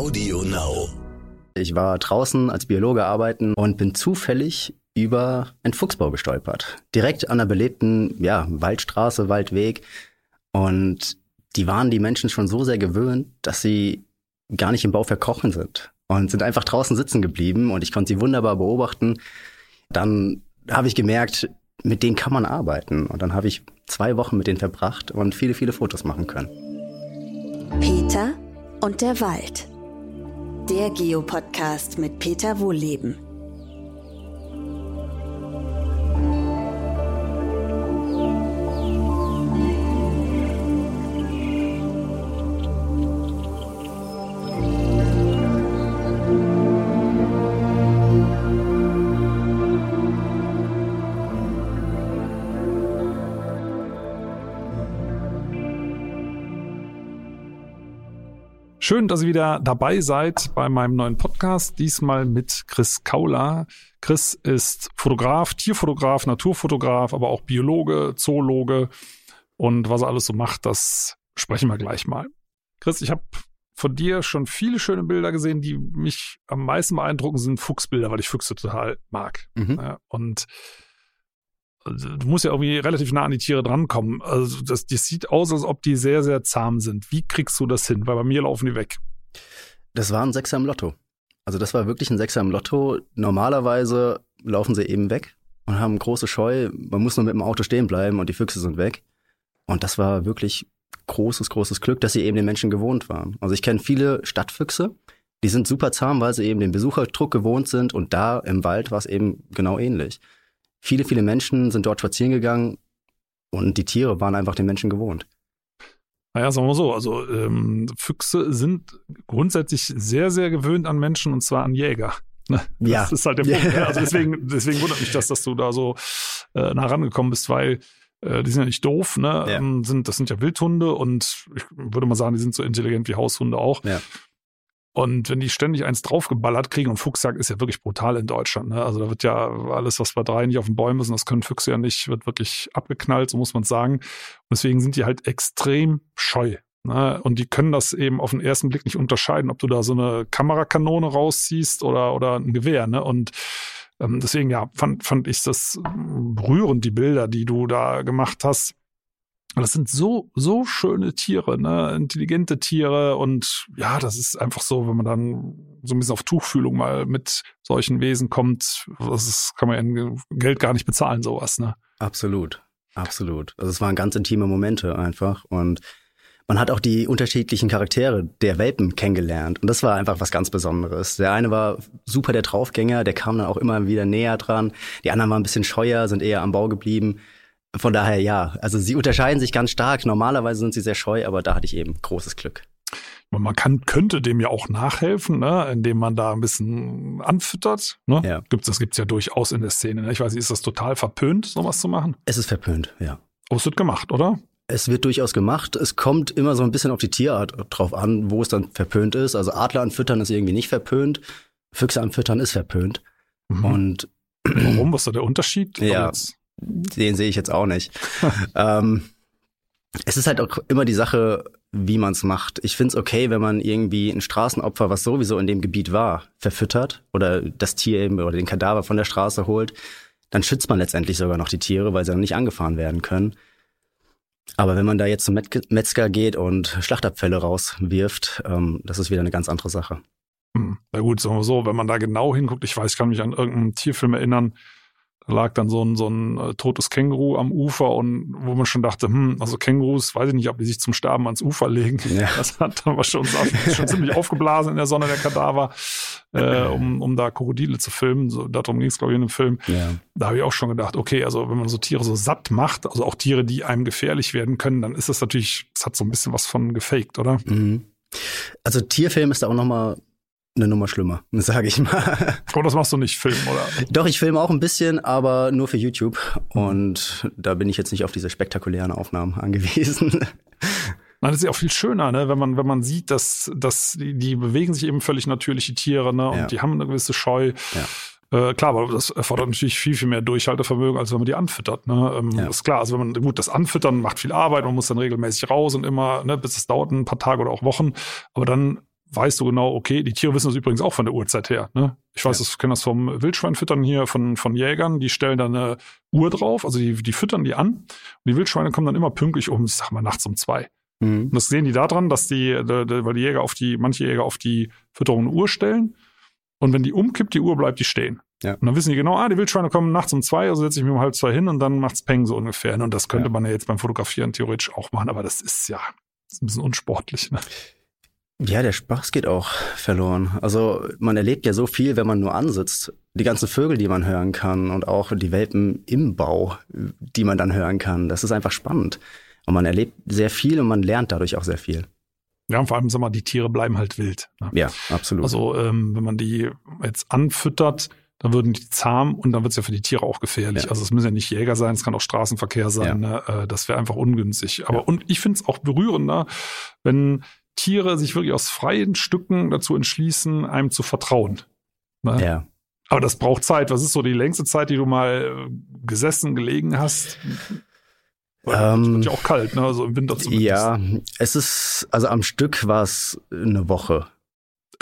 Audio Now. Ich war draußen als Biologe arbeiten und bin zufällig über einen Fuchsbau gestolpert. Direkt an der belebten ja, Waldstraße, Waldweg. Und die waren die Menschen schon so sehr gewöhnt, dass sie gar nicht im Bau verkrochen sind und sind einfach draußen sitzen geblieben und ich konnte sie wunderbar beobachten. Dann habe ich gemerkt, mit denen kann man arbeiten. Und dann habe ich zwei Wochen mit denen verbracht und viele, viele Fotos machen können. Peter und der Wald. Der Geopodcast mit Peter Wohlleben. Schön, dass ihr wieder dabei seid bei meinem neuen Podcast, diesmal mit Chris Kauler. Chris ist Fotograf, Tierfotograf, Naturfotograf, aber auch Biologe, Zoologe und was er alles so macht, das sprechen wir gleich mal. Chris, ich habe von dir schon viele schöne Bilder gesehen, die mich am meisten beeindrucken, sind Fuchsbilder, weil ich Füchse total mag. Mhm. Und du musst ja irgendwie relativ nah an die Tiere drankommen. Also das, das sieht aus, als ob die sehr, sehr zahm sind. Wie kriegst du das hin? Weil bei mir laufen die weg. Das war ein Sechser im Lotto. Also das war wirklich ein Sechser im Lotto. Normalerweise laufen sie eben weg und haben große Scheu. Man muss nur mit dem Auto stehen bleiben und die Füchse sind weg. Und das war wirklich großes, großes Glück, dass sie eben den Menschen gewohnt waren. Also ich kenne viele Stadtfüchse, die sind super zahm, weil sie eben den Besucherdruck gewohnt sind und da im Wald war es eben genau ähnlich. Viele, viele Menschen sind dort spazieren gegangen und die Tiere waren einfach den Menschen gewohnt. Naja, sagen wir mal so, also ähm, Füchse sind grundsätzlich sehr, sehr gewöhnt an Menschen und zwar an Jäger. Ne? Ja. Das ist halt der Punkt. ne? Also deswegen, deswegen wundert mich das, dass du da so äh, nah rangekommen bist, weil äh, die sind ja nicht doof, ne? Ja. Ähm, Sind, das sind ja Wildhunde und ich würde mal sagen, die sind so intelligent wie Haushunde auch. Ja. Und wenn die ständig eins draufgeballert kriegen, und Fuchsjagd ist ja wirklich brutal in Deutschland, ne? Also da wird ja alles, was bei drei nicht auf den Bäumen ist, und das können Füchse ja nicht, wird wirklich abgeknallt, so muss man sagen. Und deswegen sind die halt extrem scheu. Ne? Und die können das eben auf den ersten Blick nicht unterscheiden, ob du da so eine Kamerakanone rausziehst oder, oder ein Gewehr. Ne? Und ähm, deswegen, ja, fand, fand ich das berührend, die Bilder, die du da gemacht hast. Das sind so, so schöne Tiere, ne? intelligente Tiere und ja, das ist einfach so, wenn man dann so ein bisschen auf Tuchfühlung mal mit solchen Wesen kommt, das ist, kann man ja Geld gar nicht bezahlen, sowas, ne? Absolut, absolut. Also es waren ganz intime Momente einfach und man hat auch die unterschiedlichen Charaktere der Welpen kennengelernt und das war einfach was ganz Besonderes. Der eine war super der Draufgänger, der kam dann auch immer wieder näher dran. Die anderen waren ein bisschen scheuer, sind eher am Bau geblieben. Von daher ja, also sie unterscheiden sich ganz stark. Normalerweise sind sie sehr scheu, aber da hatte ich eben großes Glück. Man kann, könnte dem ja auch nachhelfen, ne? indem man da ein bisschen anfüttert. Ne? Ja. Gibt's, das gibt's ja durchaus in der Szene. Ne? Ich weiß nicht, ist das total verpönt, sowas zu machen? Es ist verpönt, ja. Aber es wird gemacht, oder? Es wird durchaus gemacht. Es kommt immer so ein bisschen auf die Tierart drauf an, wo es dann verpönt ist. Also Adler anfüttern ist irgendwie nicht verpönt. Füchse anfüttern ist verpönt. Mhm. Und Warum? Was ist da der Unterschied? Ja. Jetzt- den sehe ich jetzt auch nicht. ähm, es ist halt auch immer die Sache, wie man es macht. Ich finde es okay, wenn man irgendwie ein Straßenopfer, was sowieso in dem Gebiet war, verfüttert oder das Tier eben oder den Kadaver von der Straße holt, dann schützt man letztendlich sogar noch die Tiere, weil sie dann nicht angefahren werden können. Aber wenn man da jetzt zum Metzger geht und Schlachtabfälle rauswirft, ähm, das ist wieder eine ganz andere Sache. Hm. Na gut, sagen wir so, wenn man da genau hinguckt, ich weiß, ich kann mich an irgendeinen Tierfilm erinnern, da lag dann so ein, so ein äh, totes Känguru am Ufer und wo man schon dachte, hm, also Kängurus, weiß ich nicht, ob die sich zum Sterben ans Ufer legen. Ja. Das hat dann schon, schon ziemlich aufgeblasen in der Sonne, der Kadaver, äh, um, um da Krokodile zu filmen. So, darum ging es, glaube ich, in dem Film. Ja. Da habe ich auch schon gedacht, okay, also wenn man so Tiere so satt macht, also auch Tiere, die einem gefährlich werden können, dann ist das natürlich, es hat so ein bisschen was von gefaked, oder? Mhm. Also Tierfilm ist da auch noch mal eine Nummer schlimmer, sage ich mal. Oh, das machst du nicht, Film, oder? Doch, ich filme auch ein bisschen, aber nur für YouTube. Und da bin ich jetzt nicht auf diese spektakulären Aufnahmen angewiesen. Nein, das ist ja auch viel schöner, ne? wenn man, wenn man sieht, dass, dass die, die bewegen sich eben völlig natürlich, die Tiere, ne? Und Ja. die haben eine gewisse Scheu. Ja. Äh, klar, aber das erfordert natürlich viel, viel mehr Durchhaltevermögen, als wenn man die anfüttert. Ne? Ähm, Ja. Ist klar, also wenn man, gut, das Anfüttern macht viel Arbeit, man muss dann regelmäßig raus und immer, ne, bis es dauert ein paar Tage oder auch Wochen. Aber dann weißt du genau, okay, die Tiere wissen das übrigens auch von der Uhrzeit her. Ne? Ich weiß, ja. ich kenne das vom Wildschweinfüttern hier von, von Jägern, die stellen da eine Uhr drauf, also die, die füttern die an und die Wildschweine kommen dann immer pünktlich um, sag mal, nachts um zwei. Mhm. Und das sehen die daran, dass die, weil die Jäger auf die, manche Jäger auf die Fütterung eine Uhr stellen und wenn die umkippt, die Uhr bleibt die stehen. Ja. Und dann wissen die genau, ah, die Wildschweine kommen nachts um zwei, also setze ich mich um halb zwei hin und dann macht's Peng so ungefähr. Und das könnte ja. man ja jetzt beim Fotografieren theoretisch auch machen, aber das ist ja das ist ein bisschen unsportlich. Ne? Ja, der Spaß geht auch verloren. Also man erlebt ja so viel, wenn man nur ansitzt. Die ganzen Vögel, die man hören kann und auch die Welpen im Bau, die man dann hören kann. Das ist einfach spannend. Und man erlebt sehr viel und man lernt dadurch auch sehr viel. Ja, und vor allem, sag mal, die Tiere bleiben halt wild. Ne? Ja, absolut. Also ähm, wenn man die jetzt anfüttert, dann würden die zahm und dann wird es ja für die Tiere auch gefährlich. Ja. Also es müssen ja nicht Jäger sein, es kann auch Straßenverkehr sein. Ja. Ne? Äh, das wäre einfach ungünstig. Aber ja. und ich finde es auch berührender, wenn Tiere sich wirklich aus freien Stücken dazu entschließen, einem zu vertrauen. Ne? Ja. Aber das braucht Zeit. Was ist so die längste Zeit, die du mal äh, gesessen, gelegen hast? Ähm, es wird ja auch kalt, ne? Also im Winter zumindest. Ja, es ist, also am Stück war es eine Woche.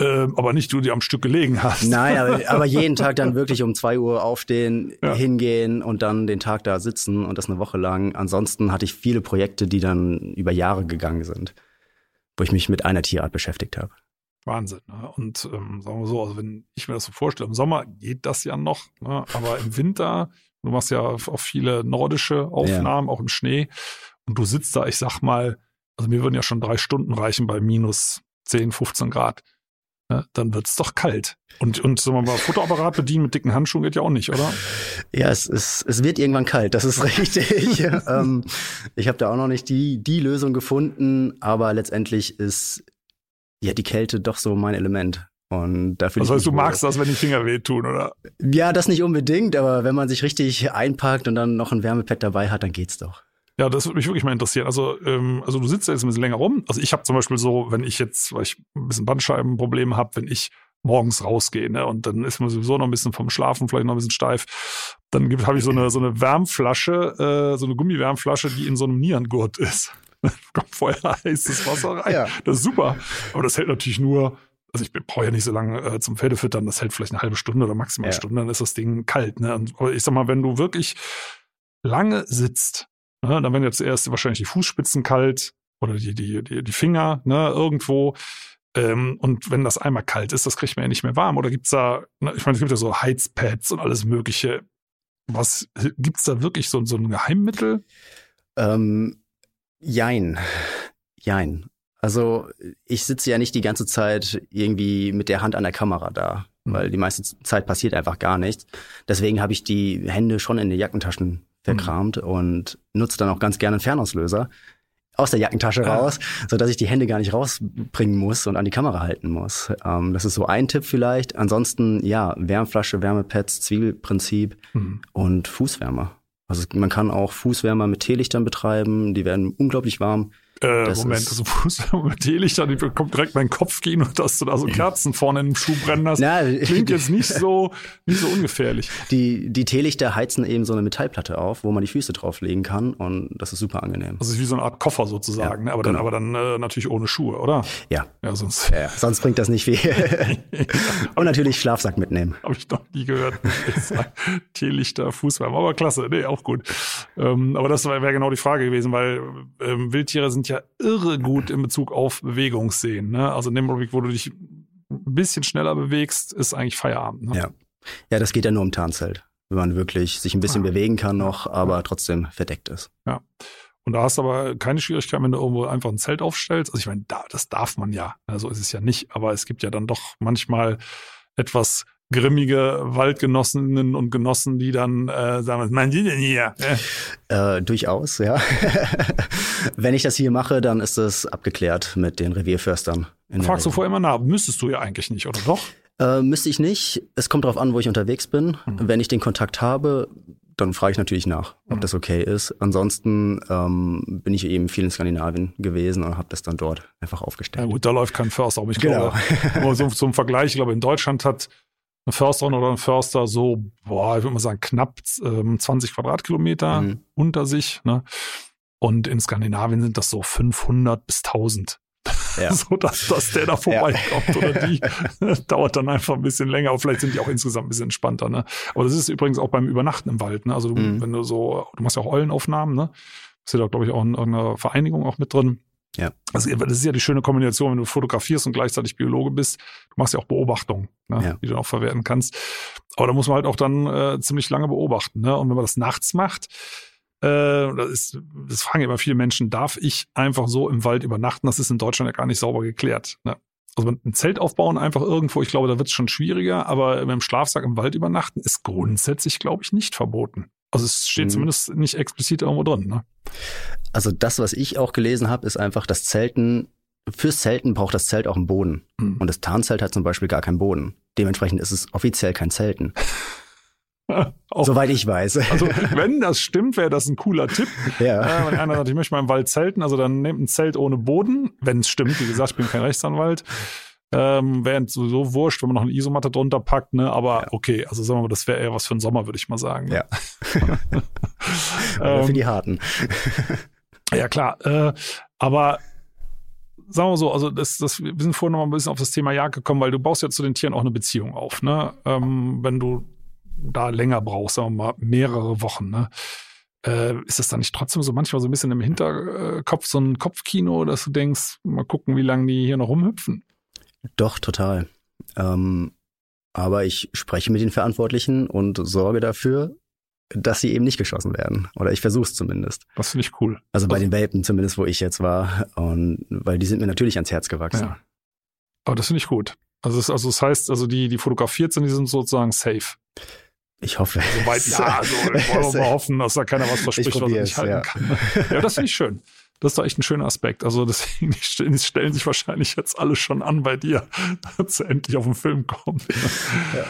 Ähm, aber nicht du, die am Stück gelegen hast. Nein, aber, aber jeden Tag dann wirklich um zwei Uhr aufstehen, ja. hingehen und dann den Tag da sitzen und das eine Woche lang. Ansonsten hatte ich viele Projekte, die dann über Jahre gegangen sind wo ich mich mit einer Tierart beschäftigt habe. Wahnsinn. Ne? Und ähm, sagen wir so, also wenn ich mir das so vorstelle, im Sommer geht das ja noch, ne? aber im Winter, du machst ja auch viele nordische Aufnahmen, ja. auch im Schnee, und du sitzt da, ich sag mal, also mir würden ja schon drei Stunden reichen bei minus 10, 15 Grad ja, dann wird's doch kalt. Und, und sagen wir mal, Fotoapparat bedienen mit dicken Handschuhen geht ja auch nicht, oder? Ja, es, ist, es wird irgendwann kalt, das ist richtig. ähm, ich habe da auch noch nicht die, die Lösung gefunden, aber letztendlich ist ja die Kälte doch so mein Element. Und dafür das heißt, du magst das, wenn die Finger wehtun, oder? Ja, das nicht unbedingt, aber wenn man sich richtig einpackt und dann noch ein Wärmepad dabei hat, dann geht's doch. Ja, das würde mich wirklich mal interessieren. Also, ähm, also du sitzt jetzt ein bisschen länger rum. Also ich habe zum Beispiel so, wenn ich jetzt, weil ich ein bisschen Bandscheibenprobleme habe, wenn ich morgens rausgehe, ne, und dann ist man sowieso noch ein bisschen vom Schlafen vielleicht noch ein bisschen steif, dann habe ich so eine so eine Wärmflasche, äh, so eine Gummiwärmflasche, die in so einem Nierengurt ist. kommt vorher heißes Wasser rein. Ja. Das ist super. Aber das hält natürlich nur, also ich brauche ja nicht so lange äh, zum Pferdefüttern, das hält vielleicht eine halbe Stunde oder maximal ja. Stunde, dann ist das Ding kalt. Ne? Und, aber ich sag mal, wenn du wirklich lange sitzt, Ne? Dann werden jetzt erst wahrscheinlich die Fußspitzen kalt oder die, die, die, die Finger ne, irgendwo. Ähm, und wenn das einmal kalt ist, das kriegt man ja nicht mehr warm. Oder gibt's da, ne, ich meine, es gibt ja so Heizpads und alles Mögliche. Was gibt's da wirklich so, so ein Geheimmittel? Ähm, jein. Jein. Also ich sitze ja nicht die ganze Zeit irgendwie mit der Hand an der Kamera da, mhm. weil die meiste Zeit passiert einfach gar nichts. Deswegen habe ich die Hände schon in den Jackentaschen verkramt mhm. und nutze dann auch ganz gerne einen Fernauslöser aus der Jackentasche ah. raus, so dass ich die Hände gar nicht rausbringen muss und an die Kamera halten muss. Ähm, das ist so ein Tipp vielleicht. Ansonsten ja, Wärmflasche, Wärmepads, Zwiebelprinzip mhm. und Fußwärmer. Also man kann auch Fußwärmer mit Teelichtern betreiben, die werden unglaublich warm. Äh, das Moment, also Fußwärmer mit Teelichtern, die kommt direkt mein Kopfkino, dass du da so Kerzen vorne im Schuh brennen hast. Na, Klingt jetzt nicht so, nicht so ungefährlich. Die, die Teelichter heizen eben so eine Metallplatte auf, wo man die Füße drauflegen kann und das ist super angenehm. Das ist wie so eine Art Koffer sozusagen, ja, ne? aber, genau. dann, aber dann äh, natürlich ohne Schuhe, oder? Ja. Ja, sonst. Ja, sonst bringt das nicht viel. und natürlich Schlafsack mitnehmen. Habe ich noch nie gehört. Teelichter, Fußwärmer, aber klasse, nee, auch gut. Ähm, aber das wäre genau die Frage gewesen, weil ähm, Wildtiere sind ja irre gut in Bezug auf Bewegungssehen. Ne? Also in dem Augenblick, wo du dich ein bisschen schneller bewegst, ist eigentlich Feierabend. Ne? Ja. ja, das geht ja nur im Tarnzelt, wenn man wirklich sich ein bisschen ah. bewegen kann noch, aber trotzdem verdeckt ist. Ja. Und da hast du aber keine Schwierigkeit, wenn du irgendwo einfach ein Zelt aufstellst. Also ich meine, da, das darf man ja. So also ist es ja nicht. Aber es gibt ja dann doch manchmal etwas grimmige Waldgenossinnen und Genossen, die dann äh, sagen, was meinen die denn hier? Äh, durchaus, ja. Wenn ich das hier mache, dann ist es abgeklärt mit den Revierförstern. Fragst du vorher immer nach, müsstest du ja eigentlich nicht, oder doch? Äh, müsste ich nicht. Es kommt darauf an, wo ich unterwegs bin. Mhm. Wenn ich den Kontakt habe, dann frage ich natürlich nach, ob mhm. das okay ist. Ansonsten ähm, bin ich eben viel in Skandinavien gewesen und habe das dann dort einfach aufgestellt. Ja gut, da läuft kein Förster, aber ich genau. glaube, so, zum Vergleich, ich glaube, in Deutschland hat eine Försterin oder ein Förster so, boah, ich würde mal sagen, knapp ähm, 20 Quadratkilometer mhm. unter sich. Ne? Und in Skandinavien sind das so 500 bis 1000. Ja. so dass, dass der da vorbeikommt oder die. Dauert dann einfach ein bisschen länger, aber vielleicht sind die auch insgesamt ein bisschen entspannter. Ne? Aber das ist übrigens auch beim Übernachten im Wald. Ne? Also du, Mhm. wenn du so, du machst ja auch Eulenaufnahmen, ne? Bist ja da, glaube ich, auch in irgendeiner Vereinigung auch mit drin. Ja. Also das ist ja die schöne Kombination, wenn du fotografierst und gleichzeitig Biologe bist. Du machst ja auch Beobachtungen, ne? Ja. die du auch verwerten kannst. Aber da muss man halt auch dann äh, ziemlich lange beobachten. Ne? Und wenn man das nachts macht, äh, das, ist, das fragen ja immer viele Menschen, darf ich einfach so im Wald übernachten? Das ist in Deutschland ja gar nicht sauber geklärt. Ne? Also ein Zelt aufbauen einfach irgendwo, ich glaube, da wird es schon schwieriger, aber mit dem Schlafsack im Wald übernachten ist grundsätzlich, glaube ich, nicht verboten. Also es steht Mhm. zumindest nicht explizit irgendwo drin. Ne? Also das, was ich auch gelesen habe, ist einfach, das Zelten, fürs Zelten braucht das Zelt auch einen Boden. Mhm. Und das Tarnzelt hat zum Beispiel gar keinen Boden. Dementsprechend ist es offiziell kein Zelten. Auch, Soweit ich weiß. also wenn das stimmt, wäre das ein cooler Tipp. ja. Äh, wenn einer sagt, ich möchte mal im Wald zelten, also dann nehmt ein Zelt ohne Boden, wenn es stimmt. Wie gesagt, ich bin kein Rechtsanwalt. Ähm, wäre sowieso wurscht, wenn man noch eine Isomatte drunter packt, ne? Aber Ja. okay, also sagen wir mal, das wäre eher was für den Sommer, würde ich mal sagen. Ja. Oder für ähm, die Harten. Ja, klar. Äh, aber sagen wir so, also das, das, wir sind vorhin noch mal ein bisschen auf das Thema Jagd gekommen, weil du baust ja zu den Tieren auch eine Beziehung auf, ne? Ähm, wenn du da länger brauchst, sagen wir mal, mehrere Wochen, ne? Äh, ist das dann nicht trotzdem so manchmal so ein bisschen im Hinterkopf so ein Kopfkino, dass du denkst, mal gucken, wie lange die hier noch rumhüpfen? Doch, total. Ähm, aber ich spreche mit den Verantwortlichen und sorge dafür, dass sie eben nicht geschossen werden. Oder ich versuche es zumindest. Das finde ich cool. Also bei Also- den Welpen zumindest, wo ich jetzt war. Und weil die sind mir natürlich ans Herz gewachsen. Ja. Aber das finde ich gut. Also, es, also das heißt, also die, die fotografiert sind, die sind sozusagen safe. Ich hoffe. Soweit, ja, also wollen wir mal hoffen, dass da keiner was verspricht, was er nicht halten ja. kann. Ja, das finde ich schön. Das ist doch echt ein schöner Aspekt. Also deswegen die stellen, die stellen sich wahrscheinlich jetzt alle schon an bei dir, dass er endlich auf den Film kommt. Ja.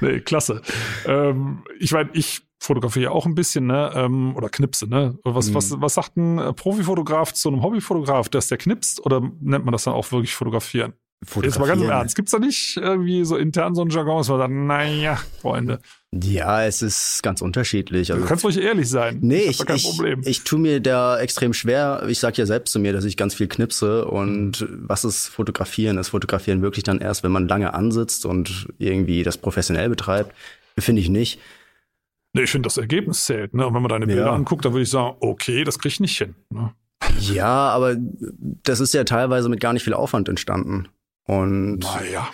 Nee, klasse. Ähm, ich meine, ich fotografiere auch ein bisschen, ne? Ähm, oder knipse, ne? Was, Mhm. was, was sagt ein äh, Profifotograf zu einem Hobbyfotograf, dass der knipst oder nennt man das dann auch wirklich fotografieren? Jetzt mal ganz im. Ernst. Gibt's da nicht irgendwie so intern so einen Jargon, dass man sagt, naja, Freunde, Ja, es ist ganz unterschiedlich. Also du kannst ruhig ehrlich sein. Nee, ich, ich, Problem. ich tue mir da extrem schwer. Ich sage ja selbst zu mir, dass ich ganz viel knipse. Und was ist Fotografieren? Ist Fotografieren wirklich dann erst, wenn man lange ansitzt und irgendwie das professionell betreibt? Finde ich nicht. Nee, ich finde, das Ergebnis zählt. Ne? Und wenn man deine Bilder Ja. anguckt, dann würde ich sagen, okay, das krieg ich nicht hin. Ne? Ja, aber das ist ja teilweise mit gar nicht viel Aufwand entstanden. Und Naja.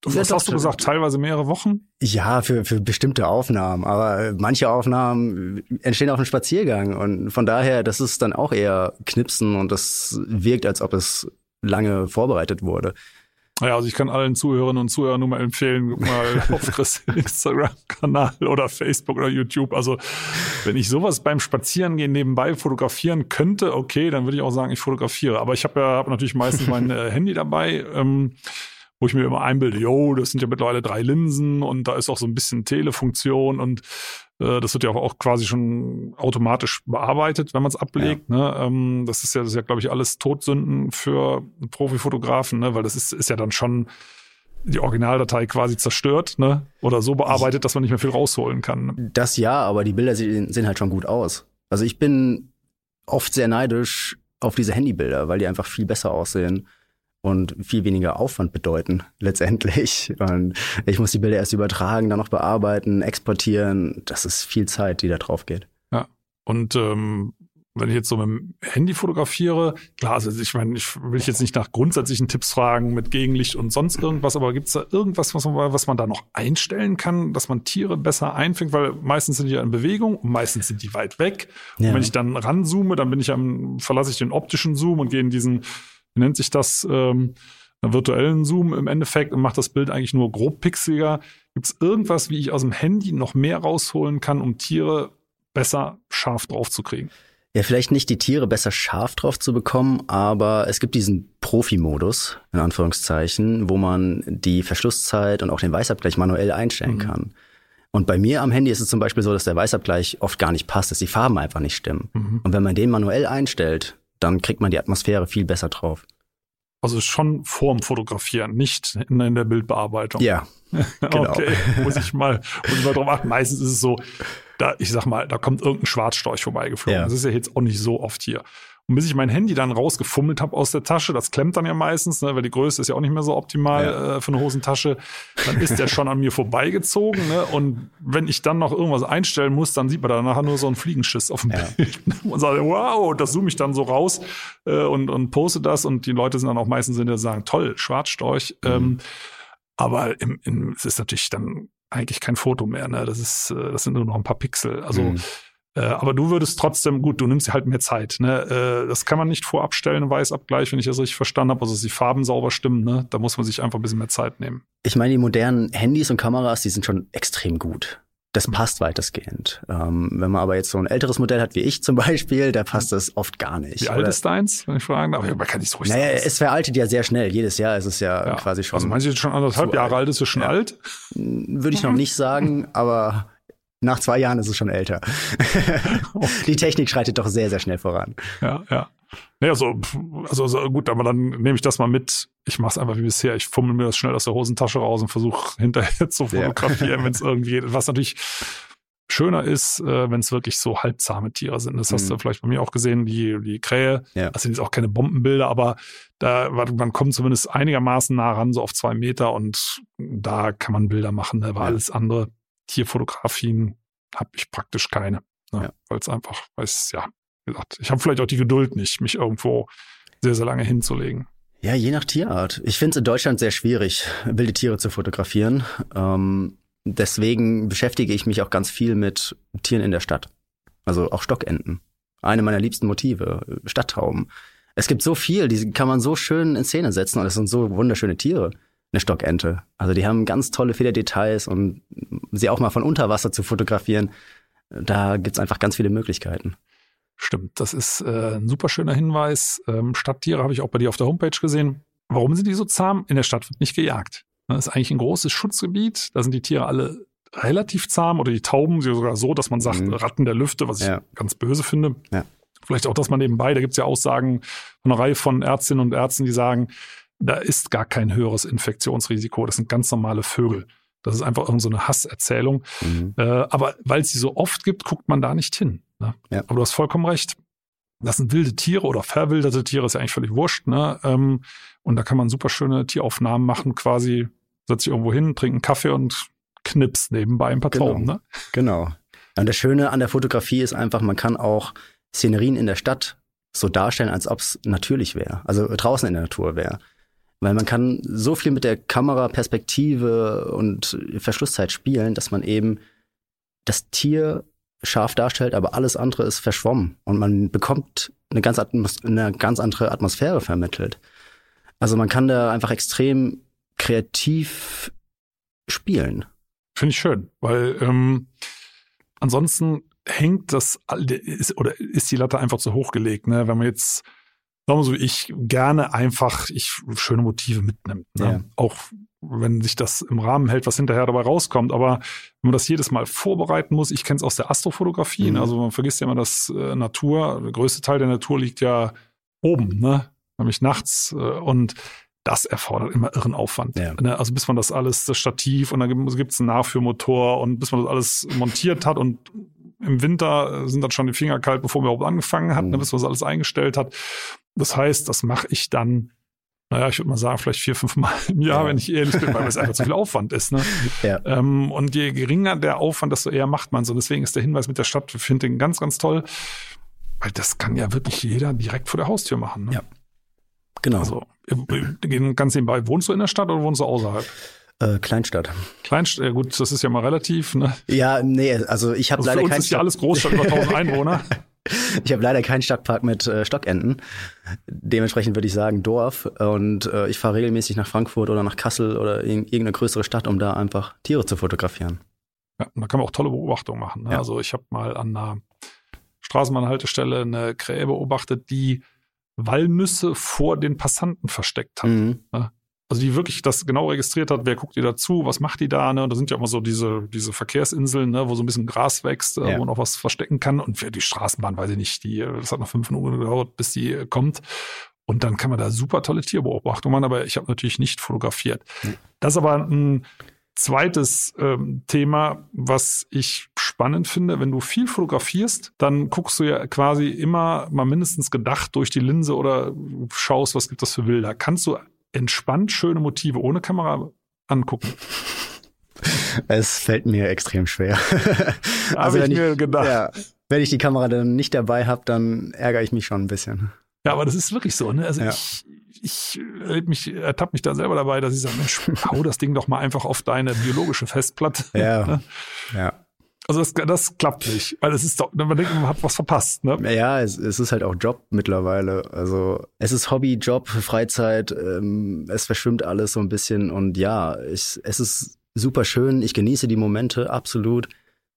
Du, Ja, was doch, hast du doch. gesagt? Teilweise mehrere Wochen? ja, für, für bestimmte Aufnahmen. Aber manche Aufnahmen entstehen auf dem Spaziergang. Und von daher, das ist dann auch eher Knipsen und das wirkt, als ob es lange vorbereitet wurde. Naja, also ich kann allen Zuhörerinnen und Zuhörern nur mal empfehlen, guck mal auf Chris Instagram-Kanal oder Facebook oder YouTube. Also wenn ich sowas beim Spazierengehen nebenbei fotografieren könnte, okay, dann würde ich auch sagen, ich fotografiere. Aber ich habe ja hab natürlich meistens mein äh, Handy dabei, ähm, wo ich mir immer einbilde, yo, das sind ja mittlerweile drei Linsen und da ist auch so ein bisschen Telefunktion und das wird ja auch, quasi schon automatisch bearbeitet, wenn man es ablegt. Ne? Ähm, das ist ja, das ist ja, glaube ich, alles Todsünden für Profifotografen, ne? weil das ist, ist ja dann schon die Originaldatei quasi zerstört, ne? Oder so bearbeitet, dass man nicht mehr viel rausholen kann. Das ja, aber die Bilder sehen, sehen halt schon gut aus. Also ich bin oft sehr neidisch auf diese Handybilder, weil die einfach viel besser aussehen und viel weniger Aufwand bedeuten letztendlich. Und ich muss die Bilder erst übertragen, dann noch bearbeiten, exportieren. Das ist viel Zeit, die da drauf geht. Und ähm, wenn ich jetzt so mit dem Handy fotografiere, klar, also ich meine, ich will jetzt nicht nach grundsätzlichen Tipps fragen mit Gegenlicht und sonst irgendwas, aber gibt es da irgendwas, was man, was man da noch einstellen kann, dass man Tiere besser einfängt? Weil meistens sind die ja in Bewegung und meistens sind die weit weg. Und Ja. wenn ich dann ranzoome, dann bin ich am, verlasse ich den optischen Zoom und gehe in diesen, nennt sich das, ähm, virtuellen Zoom im Endeffekt und mache das Bild eigentlich nur grob pixeliger. Gibt es irgendwas, wie ich aus dem Handy noch mehr rausholen kann, um Tiere besser scharf drauf zu kriegen? Ja, vielleicht nicht die Tiere besser scharf drauf zu bekommen, aber es gibt diesen Profi-Modus, in Anführungszeichen, wo man die Verschlusszeit und auch den Weißabgleich manuell einstellen Mhm. kann. Und bei mir am Handy ist es zum Beispiel so, dass der Weißabgleich oft gar nicht passt, dass die Farben einfach nicht stimmen. Mhm. Und wenn man den manuell einstellt, dann kriegt man die Atmosphäre viel besser drauf. Also schon vorm Fotografieren, nicht in, der Bildbearbeitung. Ja, genau. Okay, muss ich mal, muss ich mal drauf achten. Meistens ist es so, da, ich sag mal, da kommt irgendein Schwarzstorch vorbeigeflogen. Ja. Das ist ja jetzt auch nicht so oft hier. Und bis ich mein Handy dann rausgefummelt habe aus der Tasche, das klemmt dann ja meistens, ne, weil die Größe ist ja auch nicht mehr so optimal ja. äh, für eine Hosentasche, dann ist der schon an mir vorbeigezogen. Ne? Und wenn ich dann noch irgendwas einstellen muss, dann sieht man da nachher nur so einen Fliegenschiss auf dem ja. Bild. Und sagt, wow, das zoome ich dann so raus äh, und, und poste das. Und die Leute sind dann auch meistens in der sagen, toll, Schwarzstorch. Mhm. Ähm, aber im, im, es ist natürlich dann eigentlich kein Foto mehr. Ne? Das ist, äh, das sind nur noch ein paar Pixel. Also mhm. Äh, aber du würdest trotzdem, gut, du nimmst halt mehr Zeit. Ne? Äh, das kann man nicht vorab stellen, Weißabgleich, wenn ich das richtig verstanden habe. Also dass die Farben sauber stimmen, ne? da muss man sich einfach ein bisschen mehr Zeit nehmen. Ich meine, die modernen Handys und Kameras, die sind schon extrem gut. Das mhm. passt weitestgehend. Ähm, wenn man aber jetzt so ein älteres Modell hat wie ich zum Beispiel, da passt das oft gar nicht. Wie alt ist deins, wenn ich fragen darf? Aber man kann nicht so ruhig Naja, sagen. es veraltet ja sehr schnell. Jedes Jahr ist es ja, ja. quasi schon. Also meinst du schon anderthalb Jahre alt, ist es schon ja. alt? Würde ich noch nicht sagen, aber nach zwei Jahren ist es schon älter. Die Technik schreitet doch sehr, sehr schnell voran. Ja, ja. Naja, so, also, also gut, aber dann nehme ich das mal mit. Ich mache es einfach wie bisher. Ich fummel mir das schnell aus der Hosentasche raus und versuche hinterher zu fotografieren, ja. wenn es irgendwie geht. Was natürlich schöner ist, äh, wenn es wirklich so halbzahme Tiere sind. Das hast mhm. du vielleicht bei mir auch gesehen, die, die Krähe. Ja. Das sind jetzt auch keine Bombenbilder, aber da man kommt zumindest einigermaßen nah ran, so auf zwei Meter und da kann man Bilder machen. Da ne? war ja. alles andere Tierfotografien habe ich praktisch keine. Ne? Ja. Weil es einfach, weil es, ja, wie gesagt, ich habe vielleicht auch die Geduld nicht, mich irgendwo sehr, sehr lange hinzulegen. Ja, je nach Tierart. Ich finde es in Deutschland sehr schwierig, wilde Tiere zu fotografieren. Ähm, deswegen beschäftige ich mich auch ganz viel mit Tieren in der Stadt. Also auch Stockenten. Eine meiner liebsten Motive, Stadttauben. Es gibt so viel, die kann man so schön in Szene setzen und es sind so wunderschöne Tiere eine Stockente. Also die haben ganz tolle Federdetails und sie auch mal von unter Wasser zu fotografieren, da gibt's einfach ganz viele Möglichkeiten. Stimmt, das ist äh, ein super schöner Hinweis. Ähm, Stadttiere habe ich auch bei dir auf der Homepage gesehen. Warum sind die so zahm? In der Stadt wird nicht gejagt. Das ist eigentlich ein großes Schutzgebiet. Da sind die Tiere alle relativ zahm oder die Tauben sogar so, dass man sagt, mhm. Ratten der Lüfte, was ich ja. ganz böse finde. Ja. Vielleicht auch, dass man nebenbei, da gibt's ja Aussagen von einer Reihe von Ärztinnen und Ärzten, die sagen, da ist gar kein höheres Infektionsrisiko. Das sind ganz normale Vögel. Das ist einfach irgendeine so Hasserzählung. Mhm. Äh, aber weil es sie so oft gibt, guckt man da nicht hin. Ne? Ja. Aber du hast vollkommen recht. Das sind wilde Tiere oder verwilderte Tiere, ist ja eigentlich völlig wurscht. Ne? Ähm, und da kann man super schöne Tieraufnahmen machen, quasi setzt sich irgendwo hin, trinkt einen Kaffee und knipst nebenbei ein paar genau. Tauben. Ne? Genau. Und das Schöne an der Fotografie ist einfach, man kann auch Szenerien in der Stadt so darstellen, als ob es natürlich wäre, also draußen in der Natur wäre. Weil man kann so viel mit der Kameraperspektive und Verschlusszeit spielen, dass man eben das Tier scharf darstellt, aber alles andere ist verschwommen und man bekommt eine ganz, eine ganz andere Atmosphäre vermittelt. Also man kann da einfach extrem kreativ spielen. Finde ich schön, weil ähm, ansonsten hängt das ist, oder ist die Latte einfach zu hoch gelegt. Ne? Wenn man jetzt sagen wir so, ich gerne einfach ich schöne Motive mitnimmt. Ne? Ja. Auch wenn sich das im Rahmen hält, was hinterher dabei rauskommt. Aber wenn man das jedes Mal vorbereiten muss, ich kenne es aus der Astrofotografie, mhm. also man vergisst ja immer, dass äh, Natur, der größte Teil der Natur liegt ja oben, ne? nämlich nachts. Äh, und das erfordert immer irren Aufwand. Ja. Ne? Also bis man das alles, das Stativ und dann gibt es einen Nachführmotor und bis man das alles montiert hat und im Winter sind dann schon die Finger kalt, bevor man überhaupt angefangen hat, ne? mhm. ne, bis man das alles eingestellt hat. Das heißt, das mache ich dann, naja, ich würde mal sagen, vielleicht vier, fünf Mal im Jahr, ja. wenn ich ehrlich bin, weil es einfach zu viel Aufwand ist. Ne? Ja. Ähm, und je geringer der Aufwand, desto eher macht man so. Deswegen ist der Hinweis mit der Stadt, finde den ganz, ganz toll, weil das kann ja wirklich jeder direkt vor der Haustür machen. Ne? Ja. Genau. Also, ganz nebenbei, wohnst du in der Stadt oder wohnst du außerhalb? Äh, Kleinstadt. Kleinstadt, ja gut, das ist ja mal relativ, ne? Ja, nee, also ich habe also leider für uns kein ist ja alles Großstadt über 1000 Einwohner. Ich habe leider keinen Stadtpark mit äh, Stockenten. Dementsprechend würde ich sagen Dorf. Und äh, ich fahre regelmäßig nach Frankfurt oder nach Kassel oder in irgendeine größere Stadt, um da einfach Tiere zu fotografieren. Ja, da kann man auch tolle Beobachtungen machen. Ne? Ja. Also ich habe mal an einer Straßenbahnhaltestelle eine Krähe beobachtet, die Walnüsse vor den Passanten versteckt hat. Mhm. Ne? Also die wirklich das genau registriert hat, wer guckt ihr dazu, was macht die da, ne? Da sind ja immer so diese, diese Verkehrsinseln, ne, wo so ein bisschen Gras wächst, äh, ja. wo man auch was verstecken kann. Und für die Straßenbahn, weiß ich nicht, die, das hat noch fünf Minuten gedauert, bis die äh, kommt. Und dann kann man da super tolle Tierbeobachtungen machen, aber ich habe natürlich nicht fotografiert. Mhm. Das ist aber ein zweites ähm, Thema, was ich spannend finde, wenn du viel fotografierst, dann guckst du ja quasi immer mal mindestens gedacht durch die Linse oder schaust, was gibt es für Bilder. Kannst du entspannt schöne Motive ohne Kamera angucken? Es fällt mir extrem schwer. also wenn ich mir gedacht. Ja, wenn ich die Kamera dann nicht dabei habe, dann ärgere ich mich schon ein bisschen. Ja, aber das ist wirklich so, ne? Also ja. ich, ich mich, ertappe mich da selber dabei, dass ich sage, Mensch, hau das Ding doch mal einfach auf deine biologische Festplatte. Ja. Ne? ja. Also das, das klappt nicht, weil es ist doch, man denkt, man hat was verpasst. Ne? Ja, es, es ist halt auch Job mittlerweile. Also es ist Hobby, Job, Freizeit, ähm, es verschwimmt alles so ein bisschen und ja, ich, es ist super schön, ich genieße die Momente, absolut,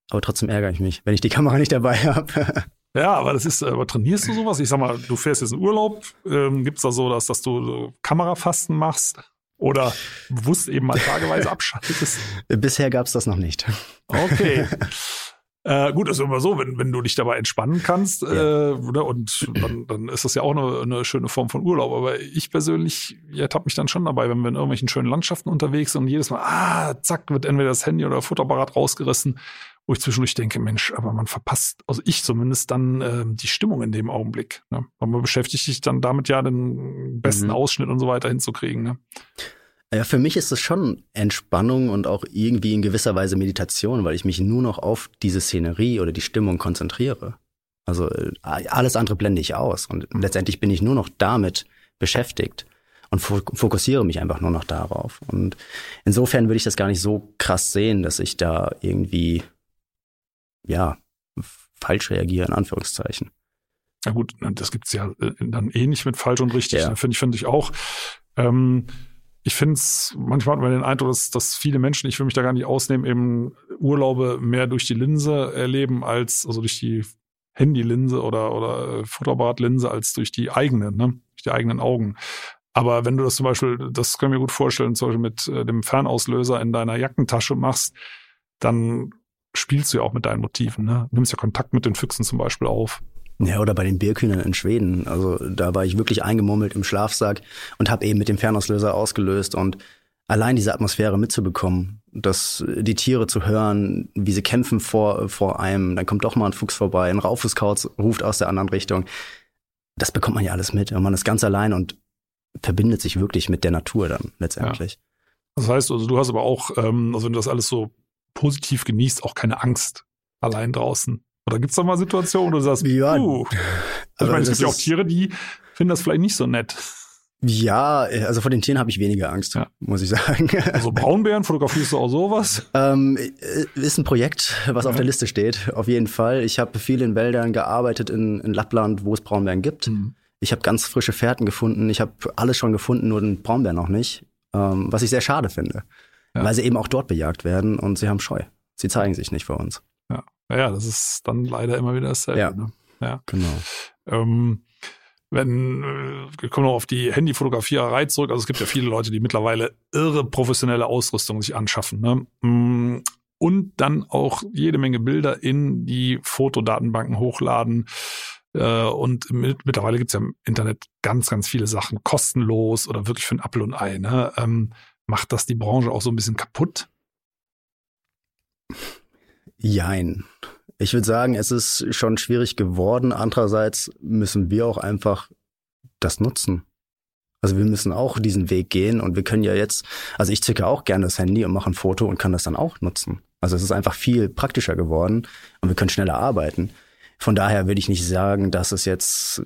aber trotzdem ärgere ich mich, wenn ich die Kamera nicht dabei habe. Ja, aber das ist, aber trainierst du sowas? Ich sag mal, du fährst jetzt in Urlaub, ähm, gibt's da so, dass, dass du Kamerafasten machst? Oder bewusst eben mal tageweise abschaltest? Bisher gab's das noch nicht. Okay. Äh, gut, ist immer so, wenn, wenn du dich dabei entspannen kannst, ja. äh, und dann, dann ist das ja auch eine, eine schöne Form von Urlaub. Aber ich persönlich ertappe mich dann schon dabei, wenn wir in irgendwelchen schönen Landschaften unterwegs sind und jedes Mal, ah, zack, wird entweder das Handy oder Fotoapparat rausgerissen, wo ich zwischendurch denke, Mensch, aber man verpasst, also ich zumindest, dann äh, die Stimmung in dem Augenblick. Ne? Weil man beschäftigt sich dann damit ja, den besten mhm. Ausschnitt und so weiter hinzukriegen. Ne? Ja, für mich ist es schon Entspannung und auch irgendwie in gewisser Weise Meditation, weil ich mich nur noch auf diese Szenerie oder die Stimmung konzentriere. Also äh, alles andere blende ich aus und letztendlich bin ich nur noch damit beschäftigt und fokussiere mich einfach nur noch darauf. Und insofern würde ich das gar nicht so krass sehen, dass ich da irgendwie, ja, falsch reagiere, in Anführungszeichen. Ja gut, das gibt's ja äh, dann eh mit falsch und richtig. Ja. Finde ich, finde ich auch. Ähm, ich finde es, manchmal hat man den Eindruck, dass, dass viele Menschen, ich will mich da gar nicht ausnehmen, eben Urlaube mehr durch die Linse erleben als, also durch die Handylinse oder, oder Fotoapparatlinse als durch die eigene, ne? durch die eigenen Augen. Aber wenn du das zum Beispiel, das können wir gut vorstellen, zum Beispiel mit äh, dem Fernauslöser in deiner Jackentasche machst, dann spielst du ja auch mit deinen Motiven, ne? Nimmst ja Kontakt mit den Füchsen zum Beispiel auf. Ja, oder bei den Bierkühnern in Schweden. Also da war ich wirklich eingemummelt im Schlafsack und habe eben mit dem Fernauslöser ausgelöst und allein diese Atmosphäre mitzubekommen, dass die Tiere zu hören, wie sie kämpfen vor, vor einem, dann kommt doch mal ein Fuchs vorbei, ein Raufußkauz ruft aus der anderen Richtung. Das bekommt man ja alles mit und man ist ganz allein und verbindet sich wirklich mit der Natur dann letztendlich. Ja. Das heißt, also du hast aber auch, ähm, also wenn du das alles so positiv genießt, auch keine Angst allein draußen. Oder gibt es da mal Situationen, wo du sagst, ja, uh, also ich meine, es gibt ja auch Tiere, die finden das vielleicht nicht so nett. Ja, also vor den Tieren habe ich weniger Angst, ja. muss ich sagen. Also Braunbären, fotografierst du auch sowas? Ähm, ist ein Projekt, was ja. auf der Liste steht, auf jeden Fall. Ich habe viel in Wäldern gearbeitet in, in Lappland, wo es Braunbären gibt. Mhm. Ich habe ganz frische Fährten gefunden. Ich habe alles schon gefunden, nur den Braunbär noch nicht. Ähm, was ich sehr schade finde, ja. weil sie eben auch dort bejagt werden und sie haben Scheu. Sie zeigen sich nicht vor uns. Ja, das ist dann leider immer wieder dasselbe. Ja, ne? ja. genau. Ähm, wenn, äh, wir kommen noch auf die Handyfotografierei zurück. Also es gibt ja viele Leute, die mittlerweile irre professionelle Ausrüstung sich anschaffen. Ne? Mm, und dann auch jede Menge Bilder in die Fotodatenbanken hochladen. Äh, und mit, mittlerweile gibt's ja im Internet ganz, ganz viele Sachen kostenlos oder wirklich für ein Apfel und Ei. Ne? Macht das die Branche auch so ein bisschen kaputt? Jein. Ich würde sagen, es ist schon schwierig geworden. Andererseits müssen wir auch einfach das nutzen. Also wir müssen auch diesen Weg gehen und wir können ja jetzt, also ich zücke auch gerne das Handy und mache ein Foto und kann das dann auch nutzen. Also es ist einfach viel praktischer geworden und wir können schneller arbeiten. Von daher würde ich nicht sagen, dass es jetzt